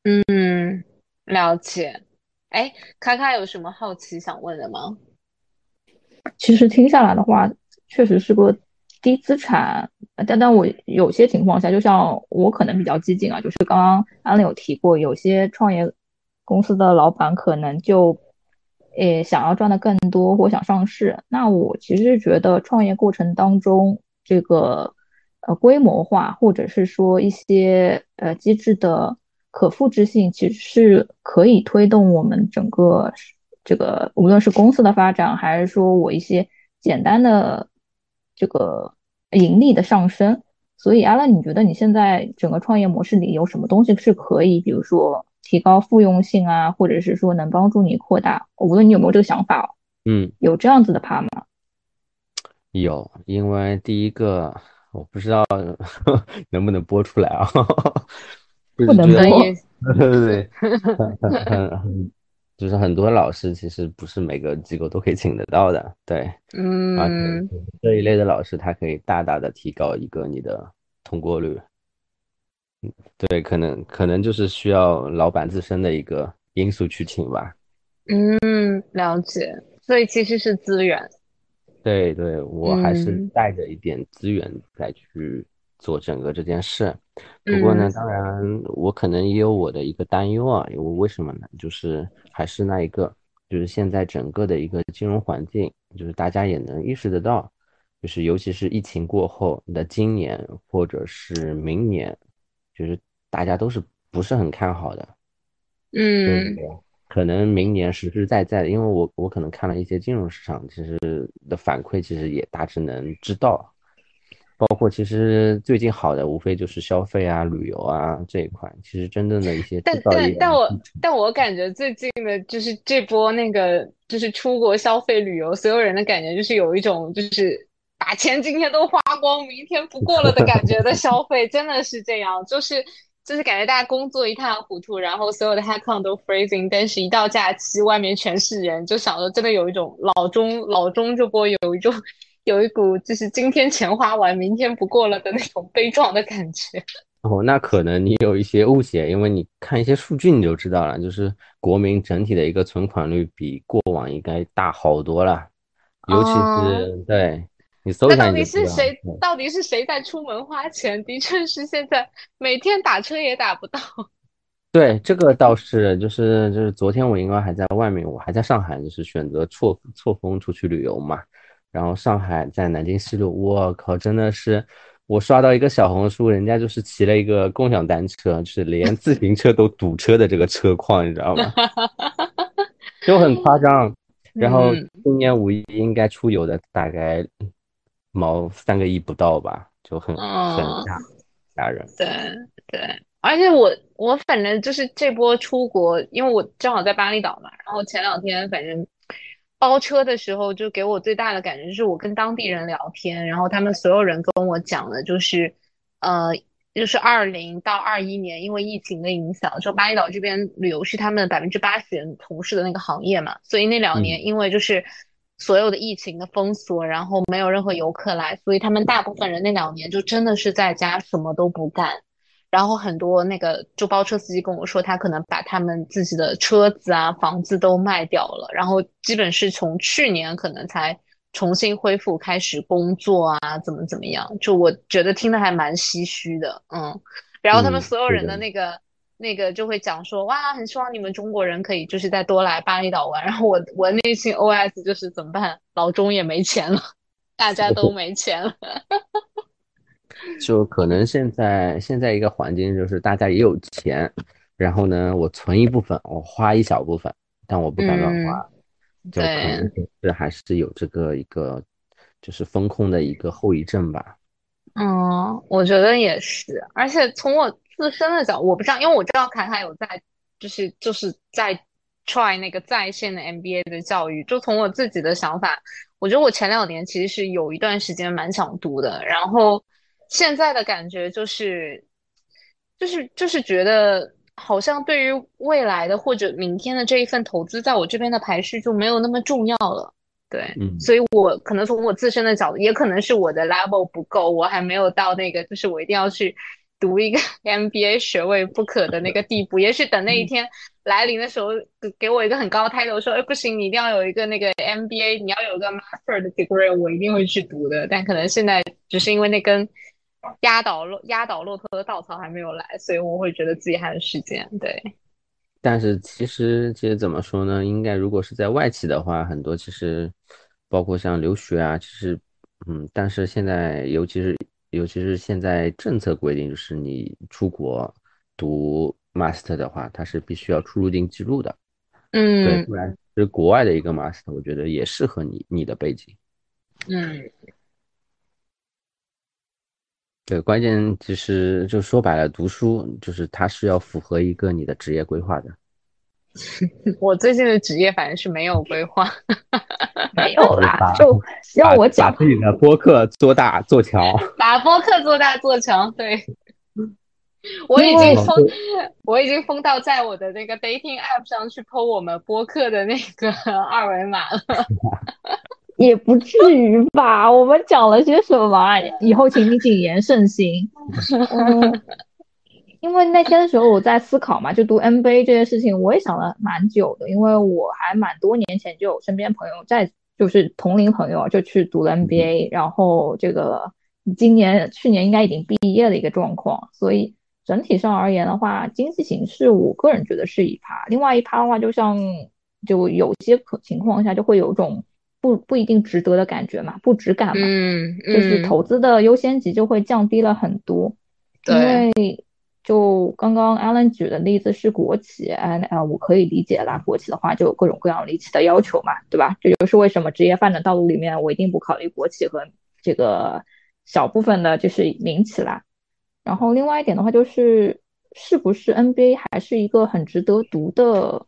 嗯，了解。哎，卡卡有什么好奇想问的吗？其实听下来的话，确实是个低资产，但但我有些情况下，就像我可能比较激进啊，就是刚刚安利有提过，有些创业公司的老板可能就，诶想要赚的更多或想上市，那我其实觉得创业过程当中这个呃规模化或者是说一些呃机制的可复制性，其实是可以推动我们整个。这个无论是公司的发展，还是说我一些简单的这个盈利的上升，所以阿乐，你觉得你现在整个创业模式里有什么东西是可以，比如说提高复用性啊，或者是说能帮助你扩大？无论你有没有这个想法哦，嗯，有这样子的怕吗？有，因为第一个我不知道 能不能播出来啊，不能播，对对对。就是很多老师其实不是每个机构都可以请得到的，对，嗯，这一类的老师他可以大大的提高一个你的通过率，对，可能可能就是需要老板自身的一个因素去请吧，嗯，了解，所以其实是资源，对对，我还是带着一点资源再去做整个这件事。不过呢，当然我可能也有我的一个担忧啊，因为为什么呢？就是还是那一个，就是现在整个的一个金融环境，就是大家也能意识得到，就是尤其是疫情过后的今年或者是明年，就是大家都是不是很看好的。嗯，可能明年实实在在的，因为我我可能看了一些金融市场，其实的反馈其实也大致能知道。包括其实最近好的无非就是消费啊、旅游啊这一块，其实真正的一些但但但我但我感觉最近的就是这波那个就是出国消费旅游，所有人的感觉就是有一种就是把钱今天都花光，明天不过了的感觉的消费，真的是这样，就是就是感觉大家工作一塌糊涂，然后所有的 count 都 freezing，但是一到假期，外面全是人，就想着真的有一种老中老中这波有一种。有一股就是今天钱花完，明天不过了的那种悲壮的感觉。哦，那可能你有一些误解，因为你看一些数据你就知道了，就是国民整体的一个存款率比过往应该大好多了，尤其是对你搜一下到底是谁？到底是谁在出门花钱？的确是现在每天打车也打不到。对，这个倒是，就是就是昨天我应该还在外面，我还在上海，就是选择错错峰出去旅游嘛。然后上海在南京西路，我靠，真的是我刷到一个小红书，人家就是骑了一个共享单车，就是连自行车都堵车的这个车况，你知道吗？就很夸张。然后今年五一应该出游的大概毛三个亿不到吧，就很很吓吓人。对对，而且我我反正就是这波出国，因为我正好在巴厘岛嘛，然后前两天反正包车的时候，就给我最大的感觉就是我跟当地人聊天，然后他们所有人跟我讲的就是，呃。就是二零到二一年，因为疫情的影响，就巴厘岛这边旅游是他们百分之八十人从事的那个行业嘛，所以那两年因为就是所有的疫情的封锁，然后没有任何游客来，所以他们大部分人那两年就真的是在家什么都不干，然后很多那个就包车司机跟我说，他可能把他们自己的车子啊、房子都卖掉了，然后基本是从去年可能才。重新恢复开始工作啊，怎么怎么样？就我觉得听的还蛮唏嘘的，嗯。然后他们所有人的那个那个就会讲说，哇，很希望你们中国人可以就是再多来巴厘岛玩。然后我我内心 OS 就是怎么办？老中也没钱了，大家都没钱了。就可能现在现在一个环境就是大家也有钱，然后呢，我存一部分，我花一小部分，但我不敢乱花。就可能是还是有这个一个，就是风控的一个后遗症吧。嗯，我觉得也是。而且从我自身的角度，我不知道，因为我知道凯凯有在，就是就是在 try 那个在线的 MBA 的教育。就从我自己的想法，我觉得我前两年其实是有一段时间蛮想读的，然后现在的感觉就是，就是就是觉得。好像对于未来的或者明天的这一份投资，在我这边的排序就没有那么重要了。对，所以我可能从我自身的角度，也可能是我的 level 不够，我还没有到那个就是我一定要去读一个 MBA 学位不可的那个地步。也许等那一天来临的时候，给给我一个很高的 title，说，哎，不行，你一定要有一个那个 MBA，你要有个 master 的 degree，我一定会去读的。但可能现在只是因为那根。压倒骆压倒骆驼的稻草还没有来，所以我会觉得自己还有时间。对，但是其实其实怎么说呢？应该如果是在外企的话，很多其实包括像留学啊，其实嗯，但是现在尤其是尤其是现在政策规定，就是你出国读 master 的话，它是必须要出入境记录的。嗯，对，不然是国外的一个 master，我觉得也适合你你的背景。嗯。对，关键其实就说白了，读书就是它是要符合一个你的职业规划的。我最近的职业反正是没有规划，没有啦，就让我讲自己的播客做大做强，把播客做大做强。对，我已经封，我已经封到在我的那个 dating app 上去 po 我们播客的那个 二维码了。也不至于吧？我们讲了些什么？以后请你谨言慎行。嗯，因为那天的时候我在思考嘛，就读 MBA 这件事情，我也想了蛮久的。因为我还蛮多年前就有身边朋友在，就是同龄朋友就去读了 MBA，然后这个今年去年应该已经毕业的一个状况。所以整体上而言的话，经济形势我个人觉得是一趴。另外一趴的话，就像就有些可情况下就会有种。不不一定值得的感觉嘛，不值感嘛，嗯，就是投资的优先级就会降低了很多。因为就刚刚 Alan 举的例子是国企，哎啊，我可以理解啦，国企的话就有各种各样离奇的要求嘛，对吧？这就是为什么职业发展道路里面我一定不考虑国企和这个小部分的就是民企啦。然后另外一点的话就是，是不是 NBA 还是一个很值得读的？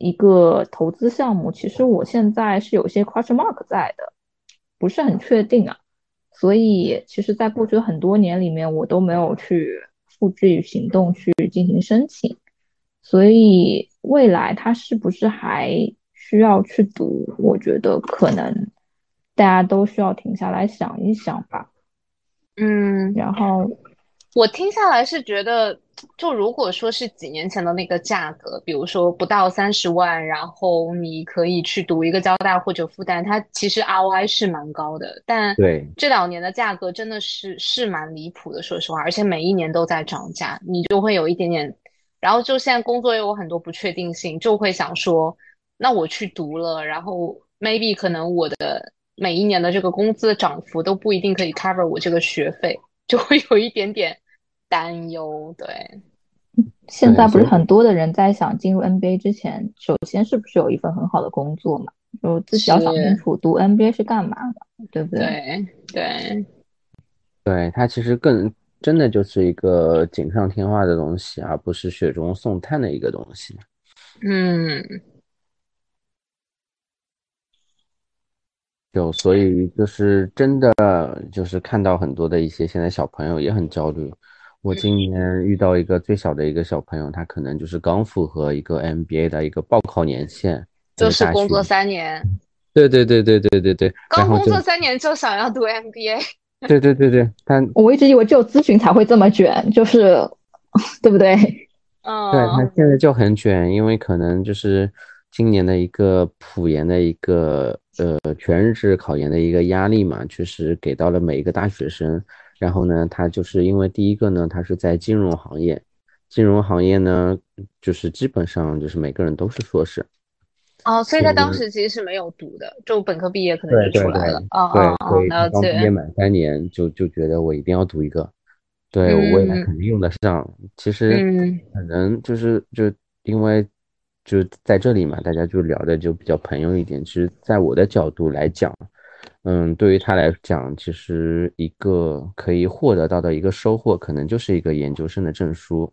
一个投资项目，其实我现在是有些 question mark 在的，不是很确定啊。所以，其实，在过去很多年里面，我都没有去付之于行动去进行申请。所以，未来他是不是还需要去读？我觉得可能大家都需要停下来想一想吧。嗯，然后我听下来是觉得。就如果说是几年前的那个价格，比如说不到三十万，然后你可以去读一个交大或者复旦，它其实 ROI 是蛮高的。但对这两年的价格真的是是蛮离谱的，说实话，而且每一年都在涨价，你就会有一点点然后就现在工作又有很多不确定性，就会想说，那我去读了，然后 maybe 可能我的每一年的这个工资的涨幅都不一定可以 cover 我这个学费，就会有一点点担忧。对，现在不是很多的人在想进入 NBA 之前，首先是不是有一份很好的工作嘛？就自己要想清楚，读 NBA 是干嘛的，对不对？对对，对，它其实更真的就是一个锦上添花的东西，而不是雪中送炭的一个东西。嗯，就所以就是真的就是看到很多的一些现在小朋友也很焦虑。我今年遇到一个最小的一个小朋友，他可能就是刚符合一个 MBA 的一个报考年限。就是工作三年，对对对对对对对，刚工作三年就想要读 MBA，对对对对，他我一直以为只有咨询才会这么卷，就是 对不对？嗯，对他现在就很卷，因为可能就是今年的一个普研的一个呃全日制考研的一个压力嘛，确实给到了每一个大学生。然后呢，他就是因为第一个呢，他是在金融行业，金融行业呢，就是基本上就是每个人都是硕士。哦，所以他当时其实是没有读的，就本科毕业可能就出来了。哦哦哦，了解。刚毕业满三年，就就觉得我一定要读一个，对我未来肯定用得上。其实可能就是就因为就在这里嘛，大家就聊的就比较朋友一点。其实，在我的角度来讲，嗯，对于他来讲，其实一个可以获得到的一个收获，可能就是一个研究生的证书。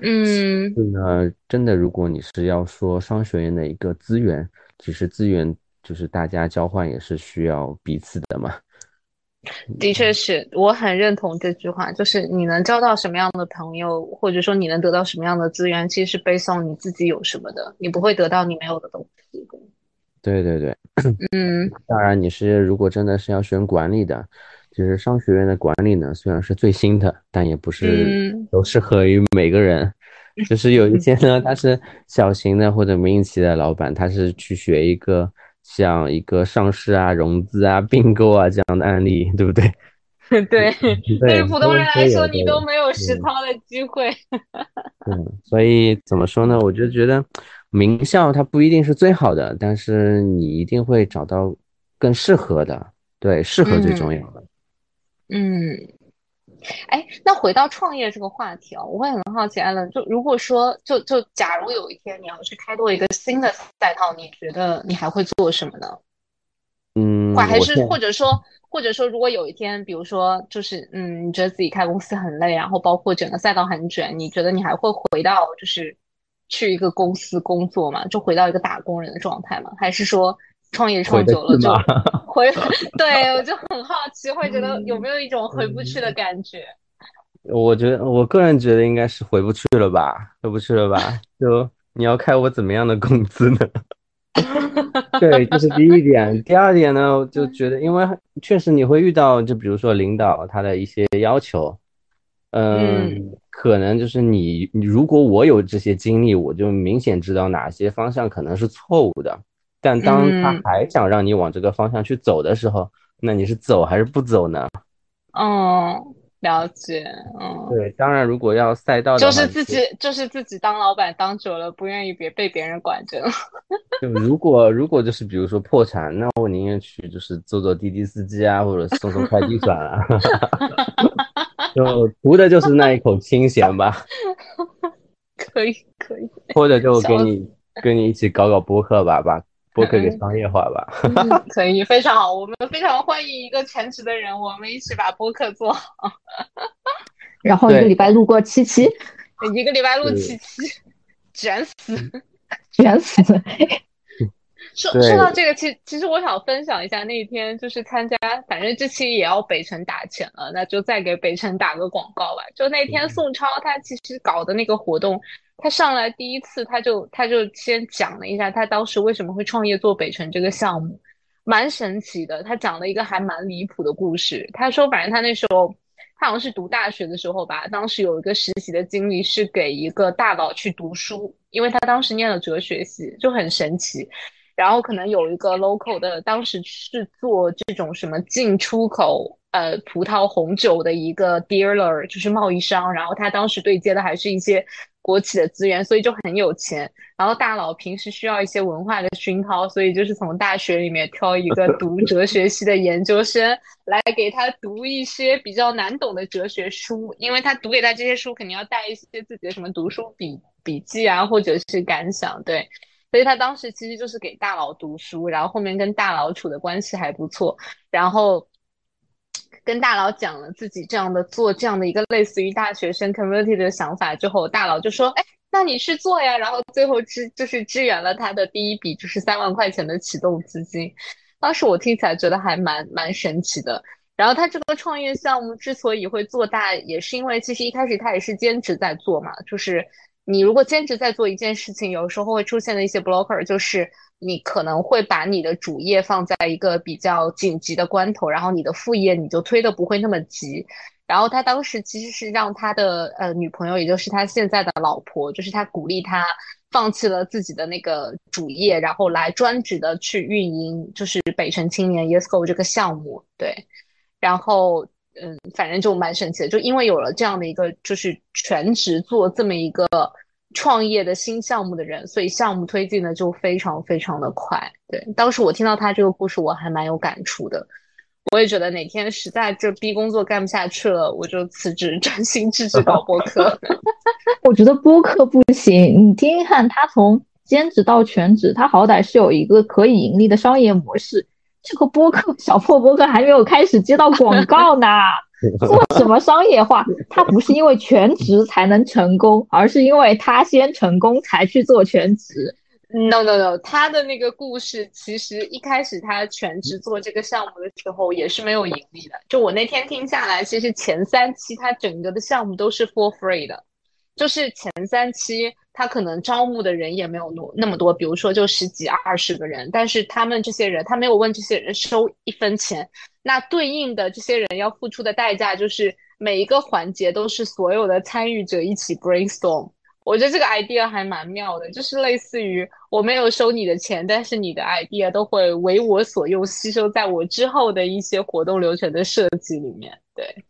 嗯，那真的，如果你是要说商学院的一个资源，其实资源就是大家交换也是需要彼此的嘛。的确是我很认同这句话，就是你能交到什么样的朋友，或者说你能得到什么样的资源，其实是背诵你自己有什么的，你不会得到你没有的东西。对对对，嗯，当然你是如果真的是要选管理的。其实商学院的管理呢，虽然是最新的，但也不是都适合于每个人。就是有一些呢，他是小型的或者民营企业的老板，他是去学一个像一个上市啊、融资啊、并购啊这样的案例，对不对？对，对于普通人来说，你都没有实操的机会。嗯，所以怎么说呢？我就觉得名校它不一定是最好的，但是你一定会找到更适合的。对，适合最重要的。嗯，哎，那回到创业这个话题哦，我会很好奇，艾伦，就如果说，就就假如有一天你要去开拓一个新的赛道，你觉得你还会做什么呢？嗯，还是或者说，或者说，如果有一天，比如说，就是嗯，你觉得自己开公司很累，然后包括整个赛道很卷，你觉得你还会回到就是去一个公司工作吗？就回到一个打工人的状态吗？还是说？创业创久了就回，对我就很好奇，会觉得有没有一种回不去的感觉？我觉得我个人觉得应该是回不去了吧，回不去了吧？就你要开我怎么样的工资呢？对，这是第一点。第二点呢，就觉得因为确实你会遇到，就比如说领导他的一些要求，嗯，可能就是你，如果我有这些经历，我就明显知道哪些方向可能是错误的。但当他还想让你往这个方向去走的时候，那你是走还是不走呢？嗯，了解。嗯，对，当然，如果要赛道，就是自己就是自己当老板当久了，不愿意别被别人管着。就如果如果就是比如说破产，那我宁愿去就是做做滴滴司机啊，或者送送快递算了。就图的就是那一口清闲吧。可以可以。或者就给你跟你一起搞搞播客吧，把。播客给商业化吧，可以非常好，我们非常欢迎一个全职的人，我们一起把播客做好。然后一个礼拜录过七期，一个礼拜录七期，卷死，卷死。说说到这个，其其实我想分享一下那一天就是参加，反正这期也要北辰打钱了，那就再给北辰打个广告吧。就那天宋超他其实搞的那个活动。他上来第一次，他就他就先讲了一下他当时为什么会创业做北辰这个项目，蛮神奇的。他讲了一个还蛮离谱的故事。他说，反正他那时候他好像是读大学的时候吧，当时有一个实习的经历是给一个大佬去读书，因为他当时念了哲学系，就很神奇。然后可能有一个 local 的，当时是做这种什么进出口呃葡萄红酒的一个 dealer，就是贸易商。然后他当时对接的还是一些国企的资源，所以就很有钱。然后大佬平时需要一些文化的熏陶，所以就是从大学里面挑一个读 哲学系的研究生来给他读一些比较难懂的哲学书，因为他读给他这些书肯定要带一些自己的什么读书笔笔记啊，或者是感想，对。所以他当时其实就是给大佬读书，然后后面跟大佬处的关系还不错，然后跟大佬讲了自己这样的做这样的一个类似于大学生 community 的想法之后，大佬就说：“哎，那你去做呀。”然后最后支就是支援了他的第一笔就是三万块钱的启动资金。当时我听起来觉得还蛮蛮神奇的。然后他这个创业项目之所以会做大，也是因为其实一开始他也是兼职在做嘛，就是。你如果兼职在做一件事情，有时候会出现的一些 blocker，就是你可能会把你的主业放在一个比较紧急的关头，然后你的副业你就推的不会那么急。然后他当时其实是让他的呃女朋友，也就是他现在的老婆，就是他鼓励他放弃了自己的那个主业，然后来专职的去运营，就是北城青年 YesGo 这个项目。对，然后。嗯，反正就蛮神奇的，就因为有了这样的一个就是全职做这么一个创业的新项目的人，所以项目推进的就非常非常的快。对，当时我听到他这个故事，我还蛮有感触的。我也觉得哪天实在这逼工作干不下去了，我就辞职，专心致志搞播客。我觉得播客不行，你听一看他从兼职到全职，他好歹是有一个可以盈利的商业模式。这个播客小破播客还没有开始接到广告呢，做什么商业化？他不是因为全职才能成功，而是因为他先成功才去做全职。No No No，他的那个故事其实一开始他全职做这个项目的时候也是没有盈利的。就我那天听下来，其实前三期他整个的项目都是 for free 的，就是前三期。他可能招募的人也没有那那么多，比如说就十几二十个人，但是他们这些人，他没有问这些人收一分钱，那对应的这些人要付出的代价就是每一个环节都是所有的参与者一起 brainstorm。我觉得这个 idea 还蛮妙的，就是类似于我没有收你的钱，但是你的 idea 都会为我所用，吸收在我之后的一些活动流程的设计里面，对。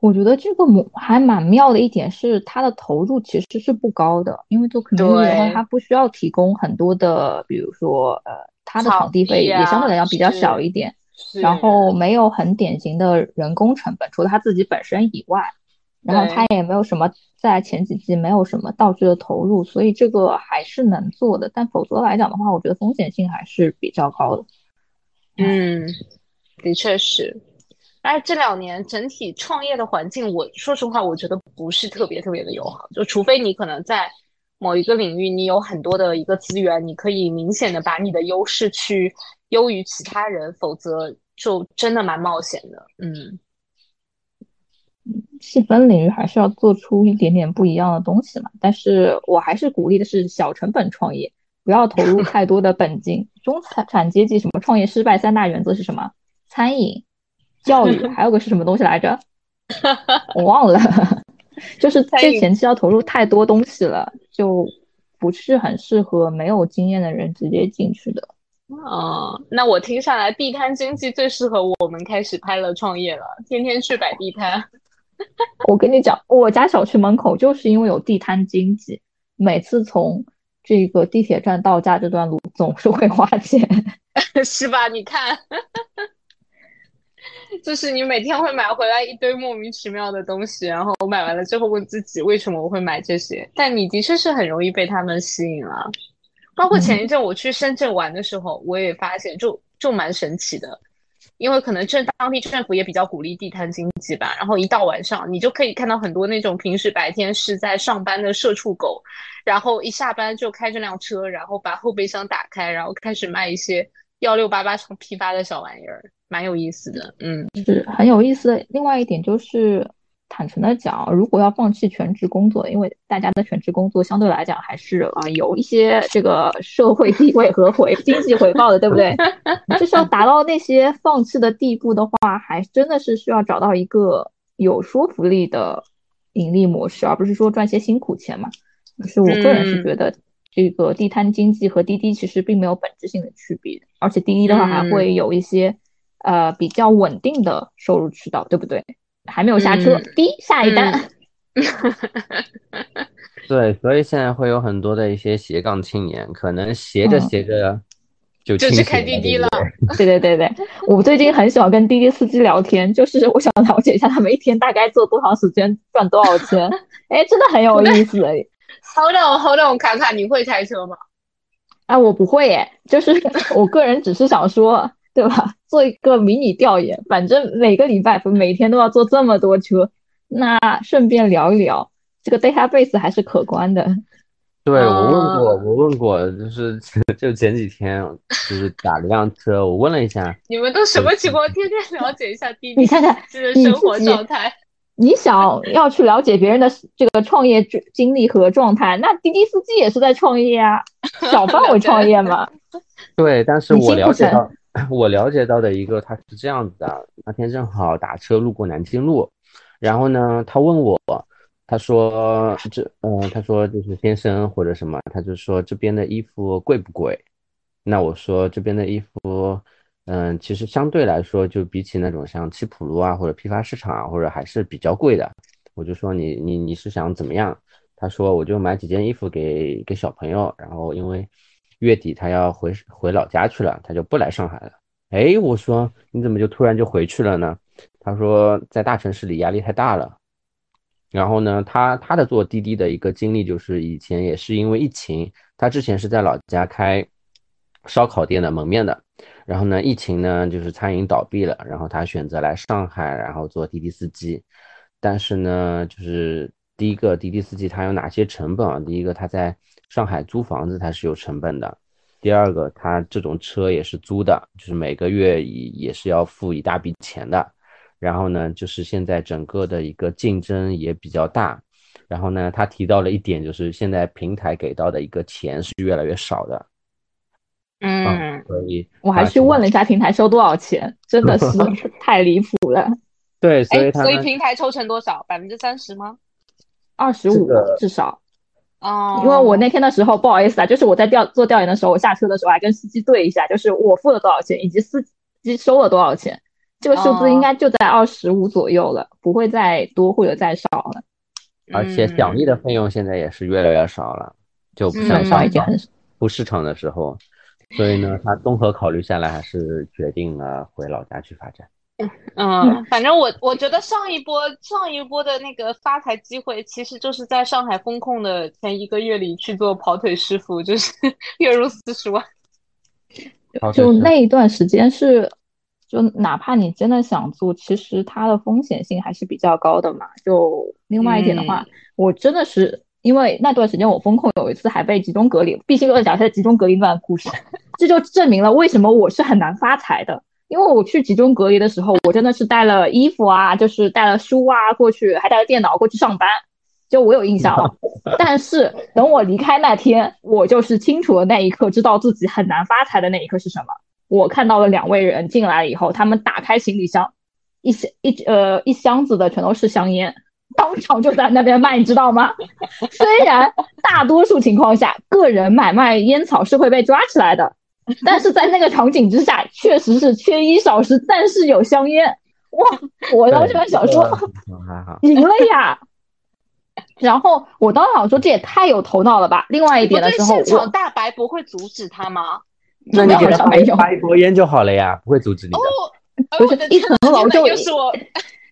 我觉得这个还蛮妙的一点是，它的投入其实是不高的，因为做 community 的话，它不需要提供很多的，比如说呃，它的场地费也相对来讲比较小一点，然后没有很典型的人工成本，除了他自己本身以外，然后他也没有什么在前几季没有什么道具的投入，所以这个还是能做的。但否则来讲的话，我觉得风险性还是比较高的。嗯，的确是。但是这两年整体创业的环境，我说实话，我觉得不是特别特别的友好。就除非你可能在某一个领域，你有很多的一个资源，你可以明显的把你的优势去优于其他人，否则就真的蛮冒险的。嗯，细分领域还是要做出一点点不一样的东西嘛。但是我还是鼓励的是小成本创业，不要投入太多的本金。中产产阶级什么创业失败三大原则是什么？餐饮。教育还有个是什么东西来着？我忘了，就是这前期要投入太多东西了，就不是很适合没有经验的人直接进去的。哦，那我听下来，地摊经济最适合我们开始拍了创业了，天天去摆地摊。我跟你讲，我家小区门口就是因为有地摊经济，每次从这个地铁站到家这段路总是会花钱，是吧？你看。就是你每天会买回来一堆莫名其妙的东西，然后我买完了之后问自己为什么我会买这些，但你的确是很容易被他们吸引了。包括前一阵我去深圳玩的时候，我也发现就就蛮神奇的，因为可能政当地政府也比较鼓励地摊经济吧，然后一到晚上，你就可以看到很多那种平时白天是在上班的社畜狗，然后一下班就开这辆车，然后把后备箱打开，然后开始卖一些幺六八八成批发的小玩意儿。蛮有意思的，嗯，是很有意思的。另外一点就是，坦诚的讲，如果要放弃全职工作，因为大家的全职工作相对来讲还是啊有一些这个社会地位和回经济回报的，对不对？就是要达到那些放弃的地步的话，还真的是需要找到一个有说服力的盈利模式，而不是说赚些辛苦钱嘛。就是我个人是觉得。这个地摊经济和滴滴其实并没有本质性的区别，而且滴滴的话还会有一些呃比较稳定的收入渠道，对不对？还没有下车，嗯滴下一单。对，所以现在会有很多的一些斜杠青年，可能斜着嗯斜着就就去开滴滴了对对 对对我最近很喜欢跟滴滴司机聊天，就是我想了解一下他们一天大概做多长时间，赚多少钱。哎，真的很有意思。Hold on, hold on，卡卡，你会开车吗？啊，我不会耶，就是我个人只是想说，对吧？做一个迷你调研，反正每个礼拜不每天都要坐这么多车，那顺便聊一聊，这个 database 还是可观的。对，我问过，哦我问过，就是 就前几天就是打了辆车，我问了一下，你们都什么情况？天天了解一下滴滴你看看司机的生活状态。你想要去了解别人的这个创业经经历和状态，那滴滴司机也是在创业啊，小范围创业嘛。对，但是我了解到，我了解到的一个他是这样子的，那天正好打车路过南京路，然后呢，他问我，他说这，嗯、他说就是先生或者什么，他就说这边的衣服贵不贵？那我说这边的衣服，嗯，其实相对来说，就比起那种像七浦路啊或者批发市场啊，或者还是比较贵的。我就说你你你是想怎么样？他说我就买几件衣服给给小朋友，然后因为月底他要回回老家去了，他就不来上海了。哎，我说你怎么就突然就回去了呢？他说在大城市里压力太大了。然后呢，他他的做滴滴的一个经历就是以前也是因为疫情，他之前是在老家开烧烤店的门面的，然后呢，疫情呢就是餐饮倒闭了，然后他选择来上海，然后做滴滴司机。但是呢，就是第一个滴滴司机他有哪些成本啊？第一个他在上海租房子它是有成本的，第二个它这种车也是租的，就是每个月也也是要付一大笔钱的。然后呢，就是现在整个的一个竞争也比较大。然后呢，他提到了一点，就是现在平台给到的一个钱是越来越少的。嗯，所以我还去问了一下平台收多少钱，真的是 太离谱了，对，所以哎，所以平台抽成多少？百分之三十吗？二十五至少。哦，因为我那天的时候不好意思啊，就是我在调做调研的时候，我下车的时候还跟司机对一下，就是我付了多少钱，以及司机收了多少钱，这个数字哦应该就在二十五左右了，不会再多或者再少了，而且奖励的费用现在也是越来越少了，就不像上少一点很少。出市场的时候，所以呢，他综合考虑下来，还是决定了回老家去发展。嗯，反正我我觉得上一波上一波的那个发财机会，其实就是在上海封控的前一个月里去做跑腿师傅，就是 月入四十万。就那一段时间是，就哪怕你真的想做，其实它的风险性还是比较高的嘛。就另外一点的话，我真的是因为那段时间我风控有一次还被集中隔离，必须要讲一下集中隔离那段故事，这就证明了为什么我是很难发财的。因为我去集中隔离的时候，我真的是带了衣服啊，就是带了书啊过去，还带了电脑过去上班，就我有印象了。但是等我离开那天，我就是清楚的那一刻，知道自己很难发财的那一刻是什么。我看到了两位人进来以后，他们打开行李箱，一箱一呃一箱子的全都是香烟，当场就在那边卖，你知道吗？虽然大多数情况下，个人买卖烟草是会被抓起来的，但是在那个场景之下，确实是缺衣少食，但是有香烟。哇！我当时在想说，赢了呀。然后我当时想说，这也太有头脑了吧。另外一点的时候，现场我大白不会阻止他吗？那你给他发一好像没有发一波烟就好了呀，不会阻止你的。哎不是一层楼就又是我，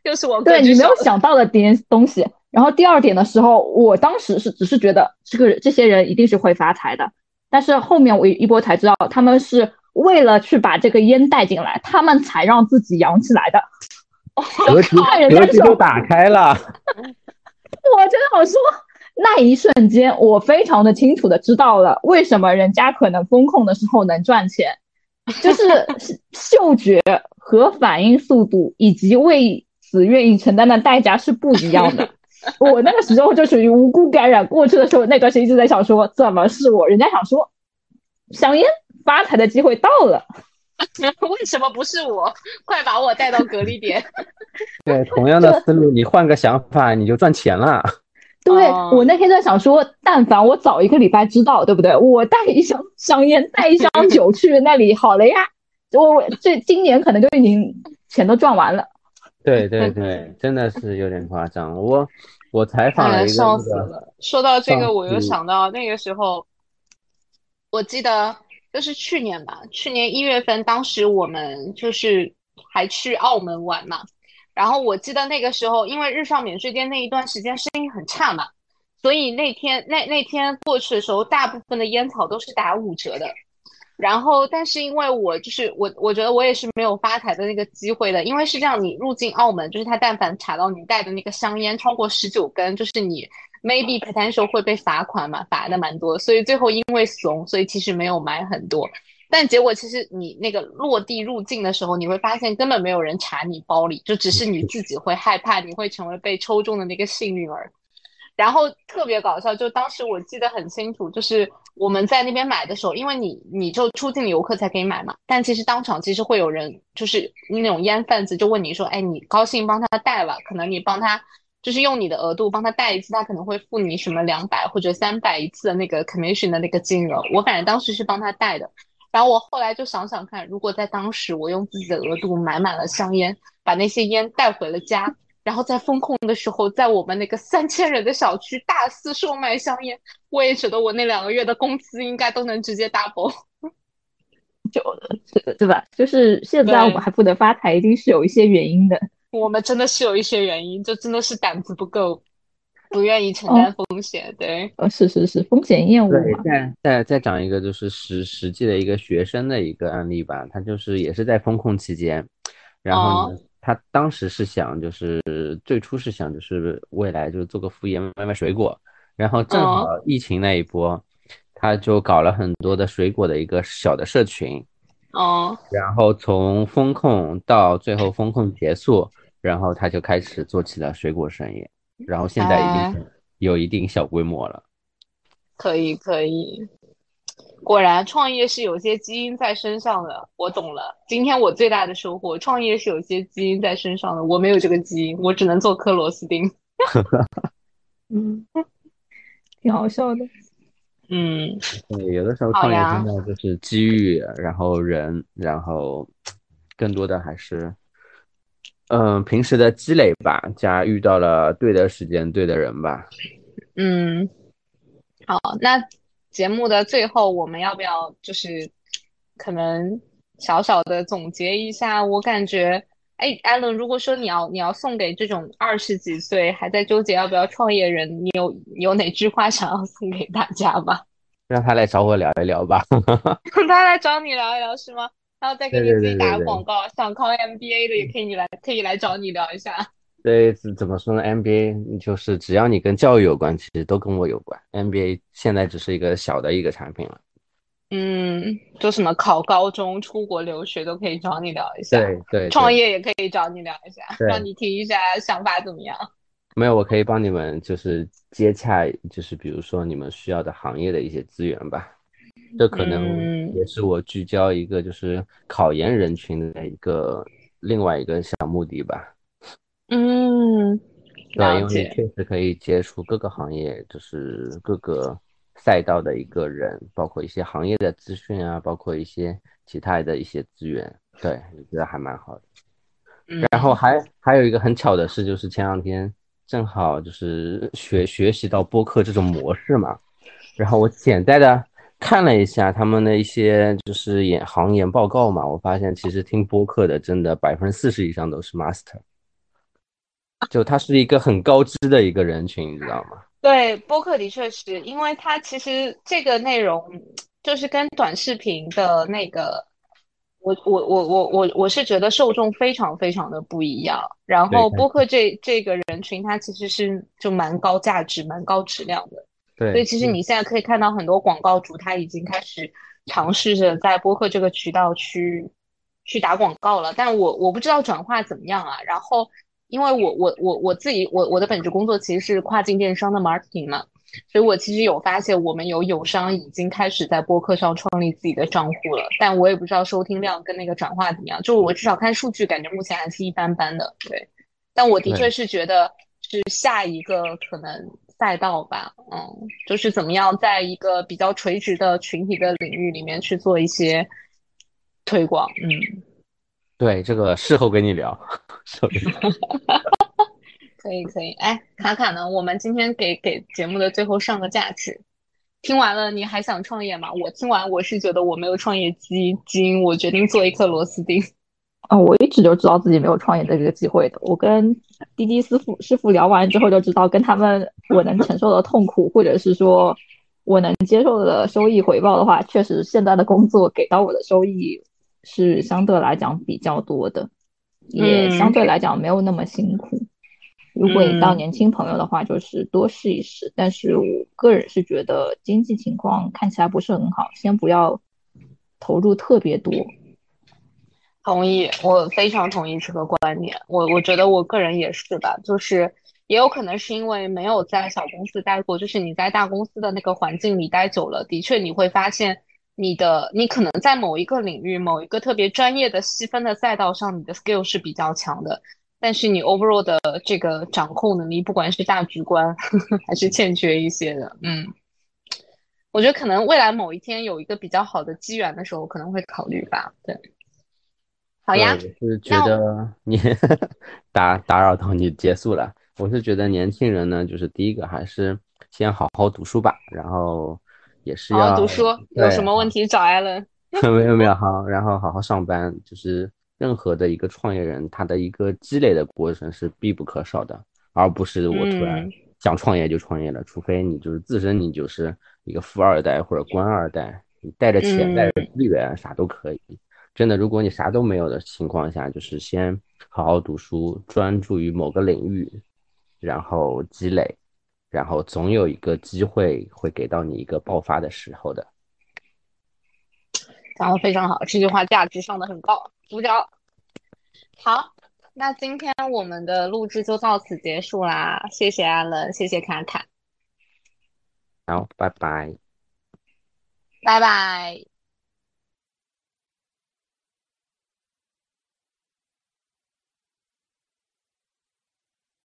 又是我对你没有想到的点东西。然后第二点的时候，我当时是只是觉得这个这些人一定是会发财的，但是后面我一波才知道，他们是为了去把这个烟带进来，他们才让自己扬起来的。格局看人家手格局都打开了，我真的好说，那一瞬间，我非常的清楚的知道了为什么人家可能风控的时候能赚钱，就是嗅觉和反应速度以及为此愿意承担的代价是不一样的。我那个时候就属于无辜感染过去的时候，那段时间一直在想说，怎么是我？人家想说，香烟发财的机会到了。为什么不是我？快把我带到隔离点！对，同样的思路，你换个想法，你就赚钱了。对、哦我那天在想说，但凡我早一个礼拜知道，对不对？我带一箱香烟，带一箱酒去那里好了呀，我我这今年可能就已经钱都赚完了。对对对，真的是有点夸张。我我采访了一个笑那个，死了。说到这个，我又想到那个时候，我记得就是去年吧，去年一月份，当时我们就是还去澳门玩嘛。然后我记得那个时候，因为日上免税店那一段时间生意很差嘛，所以那天那那天过去的时候，大部分的烟草都是打五折的。然后，但是因为我就是我，我觉得我也是没有发财的那个机会的，因为是这样，你入境澳门，就是他但凡查到你带的那个香烟超过十九根，就是你 maybe potential 会被罚款嘛，罚的蛮多，所以最后因为怂，所以其实没有买很多。但结果其实你那个落地入境的时候，你会发现根本没有人查你包里，就只是你自己会害怕，你会成为被抽中的那个幸运儿。然后特别搞笑，就当时我记得很清楚，就是我们在那边买的时候，因为你你就出境游客才可以买嘛，但其实当场其实会有人，就是那种烟贩子就问你说，哎，你高兴帮他带了，可能你帮他就是用你的额度帮他带一次，他可能会付你什么两百或者三百一次的那个 commission 的那个金额。我反正当时是帮他带的，然后我后来就想想看，如果在当时我用自己的额度买满了香烟，把那些烟带回了家。然后在风控的时候，在我们那个三千人的小区大肆售卖香烟，我也觉得我那两个月的工资应该都能直接 double。就对对吧？就是现在我们还不能发财，一定是有一些原因的。我们真的是有一些原因，就真的是胆子不够，不愿意承担风险。对，呃，是是是，风险厌恶。再再再讲一个就是实实际的一个学生的一个案例吧，他就是也是在风控期间，然后呢，他当时是想就是最初是想就是未来就是做个副业卖卖水果，然后正好疫情那一波，他就搞了很多的水果的一个小的社群，哦，然后从风控到最后风控结束，然后他就开始做起了水果生意，然后现在已经有一定小规模了。可以可以，果然创业是有些基因在身上的。我懂了，今天我最大的收获，创业是有些基因在身上的。我没有这个基因，我只能做颗螺丝钉。嗯，挺好笑的。嗯，对，有的时候创业真的就是机遇，然后人，然后更多的还是，嗯、平时的积累吧，加遇到了对的时间、对的人吧。嗯，好，那节目的最后，我们要不要就是可能小小的总结一下？我感觉，哎，艾伦，如果说你要你要送给这种二十几岁还在纠结要不要创业人，你有你有哪句话想要送给大家吧？让他来找我聊一聊吧。他来找你聊一聊是吗？然后再给你自己打个广告，想考 MBA 的也可以你来可以来找你聊一下。对，怎怎么说呢？MBA 就是只要你跟教育有关，其实都跟我有关。MBA 现在只是一个小的一个产品了。嗯，就什么考高中、出国留学都可以找你聊一下。对对，创业也可以找你聊一下，让你提一下想法怎么样。没有，我可以帮你们就是接洽，就是比如说你们需要的行业的一些资源吧。这可能嗯也是我聚焦一个就是考研人群的一个另外一个小目的吧。嗯，对，因为了解。确实可以接触各个行业，就是各个赛道的一个人，包括一些行业的资讯啊，包括一些其他的一些资源。对，我觉得还蛮好的。嗯，然后还还有一个很巧的事，就是前两天正好就是学学习到播客这种模式嘛，然后我简单的看了一下他们的一些就是研行研报告嘛，我发现其实听播客的真的百分之四十以上都是 master，就他是一个很高知的一个人群，你知道吗？对，播客的确是因为它其实这个内容就是跟短视频的那个，我我我我我我是觉得受众非常非常的不一样。然后播客这这个人群，它其实是就蛮高价值、蛮高质量的。对，所以其实你现在可以看到很多广告主他已经开始尝试着在播客这个渠道去去打广告了，但我我不知道转化怎么样啊。然后因为我我我我自己我我的本职工作其实是跨境电商的 marketing 嘛，所以我其实有发现我们有友商已经开始在播客上创立自己的账户了，但我也不知道收听量跟那个转化怎么样。就我至少看数据，感觉目前还是一般般的。对，但我的确是觉得是下一个可能赛道吧，嗯，就是怎么样在一个比较垂直的群体的领域里面去做一些推广。嗯，对，这个事后跟你聊。可以可以，哎，卡卡呢？我们今天给给节目的最后上个价值。听完了，你还想创业吗？我听完，我是觉得我没有创业基金，我决定做一颗螺丝钉。啊，我一直就知道自己没有创业的这个机会的。我跟滴滴师傅师傅聊完之后，就知道跟他们我能承受的痛苦，或者是说我能接受的收益回报的话，确实现在的工作给到我的收益是相对来讲比较多的，也相对来讲没有那么辛苦。如果你到年轻朋友的话，就是多试一试。但是我个人是觉得经济情况看起来不是很好，先不要投入特别多。同意，我非常同意这个观点。我我觉得我个人也是吧，就是也有可能是因为没有在小公司待过，就是你在大公司的那个环境里待久了，的确你会发现你的你可能在某一个领域、某一个特别专业的细分的赛道上，你的 skill 是比较强的，但是你 overall 的这个掌控能力，不管是大局观 还是欠缺一些的。嗯，我觉得可能未来某一天有一个比较好的机缘的时候，可能会考虑吧。对。好呀，我是觉得你 打打扰到你结束了。我是觉得年轻人呢，就是第一个还是先好好读书吧，然后也是要读书。有什么问题找艾伦。没有没有好，然后好好上班。就是任何的一个创业人，他的一个积累的过程是必不可少的，而不是我突然想创业就创业了。除非你就是自身你就是一个富二代或者官二代，你带着钱带着资源啥都可以。真的，如果你啥都没有的情况下，就是先好好读书，专注于某个领域，然后积累，然后总有一个机会会给到你一个爆发的时候的。讲的非常好，这句话价值上的很高，鼓掌。好，那今天我们的录制就到此结束啦，谢谢阿伦，谢谢卡卡。好，拜拜。拜拜。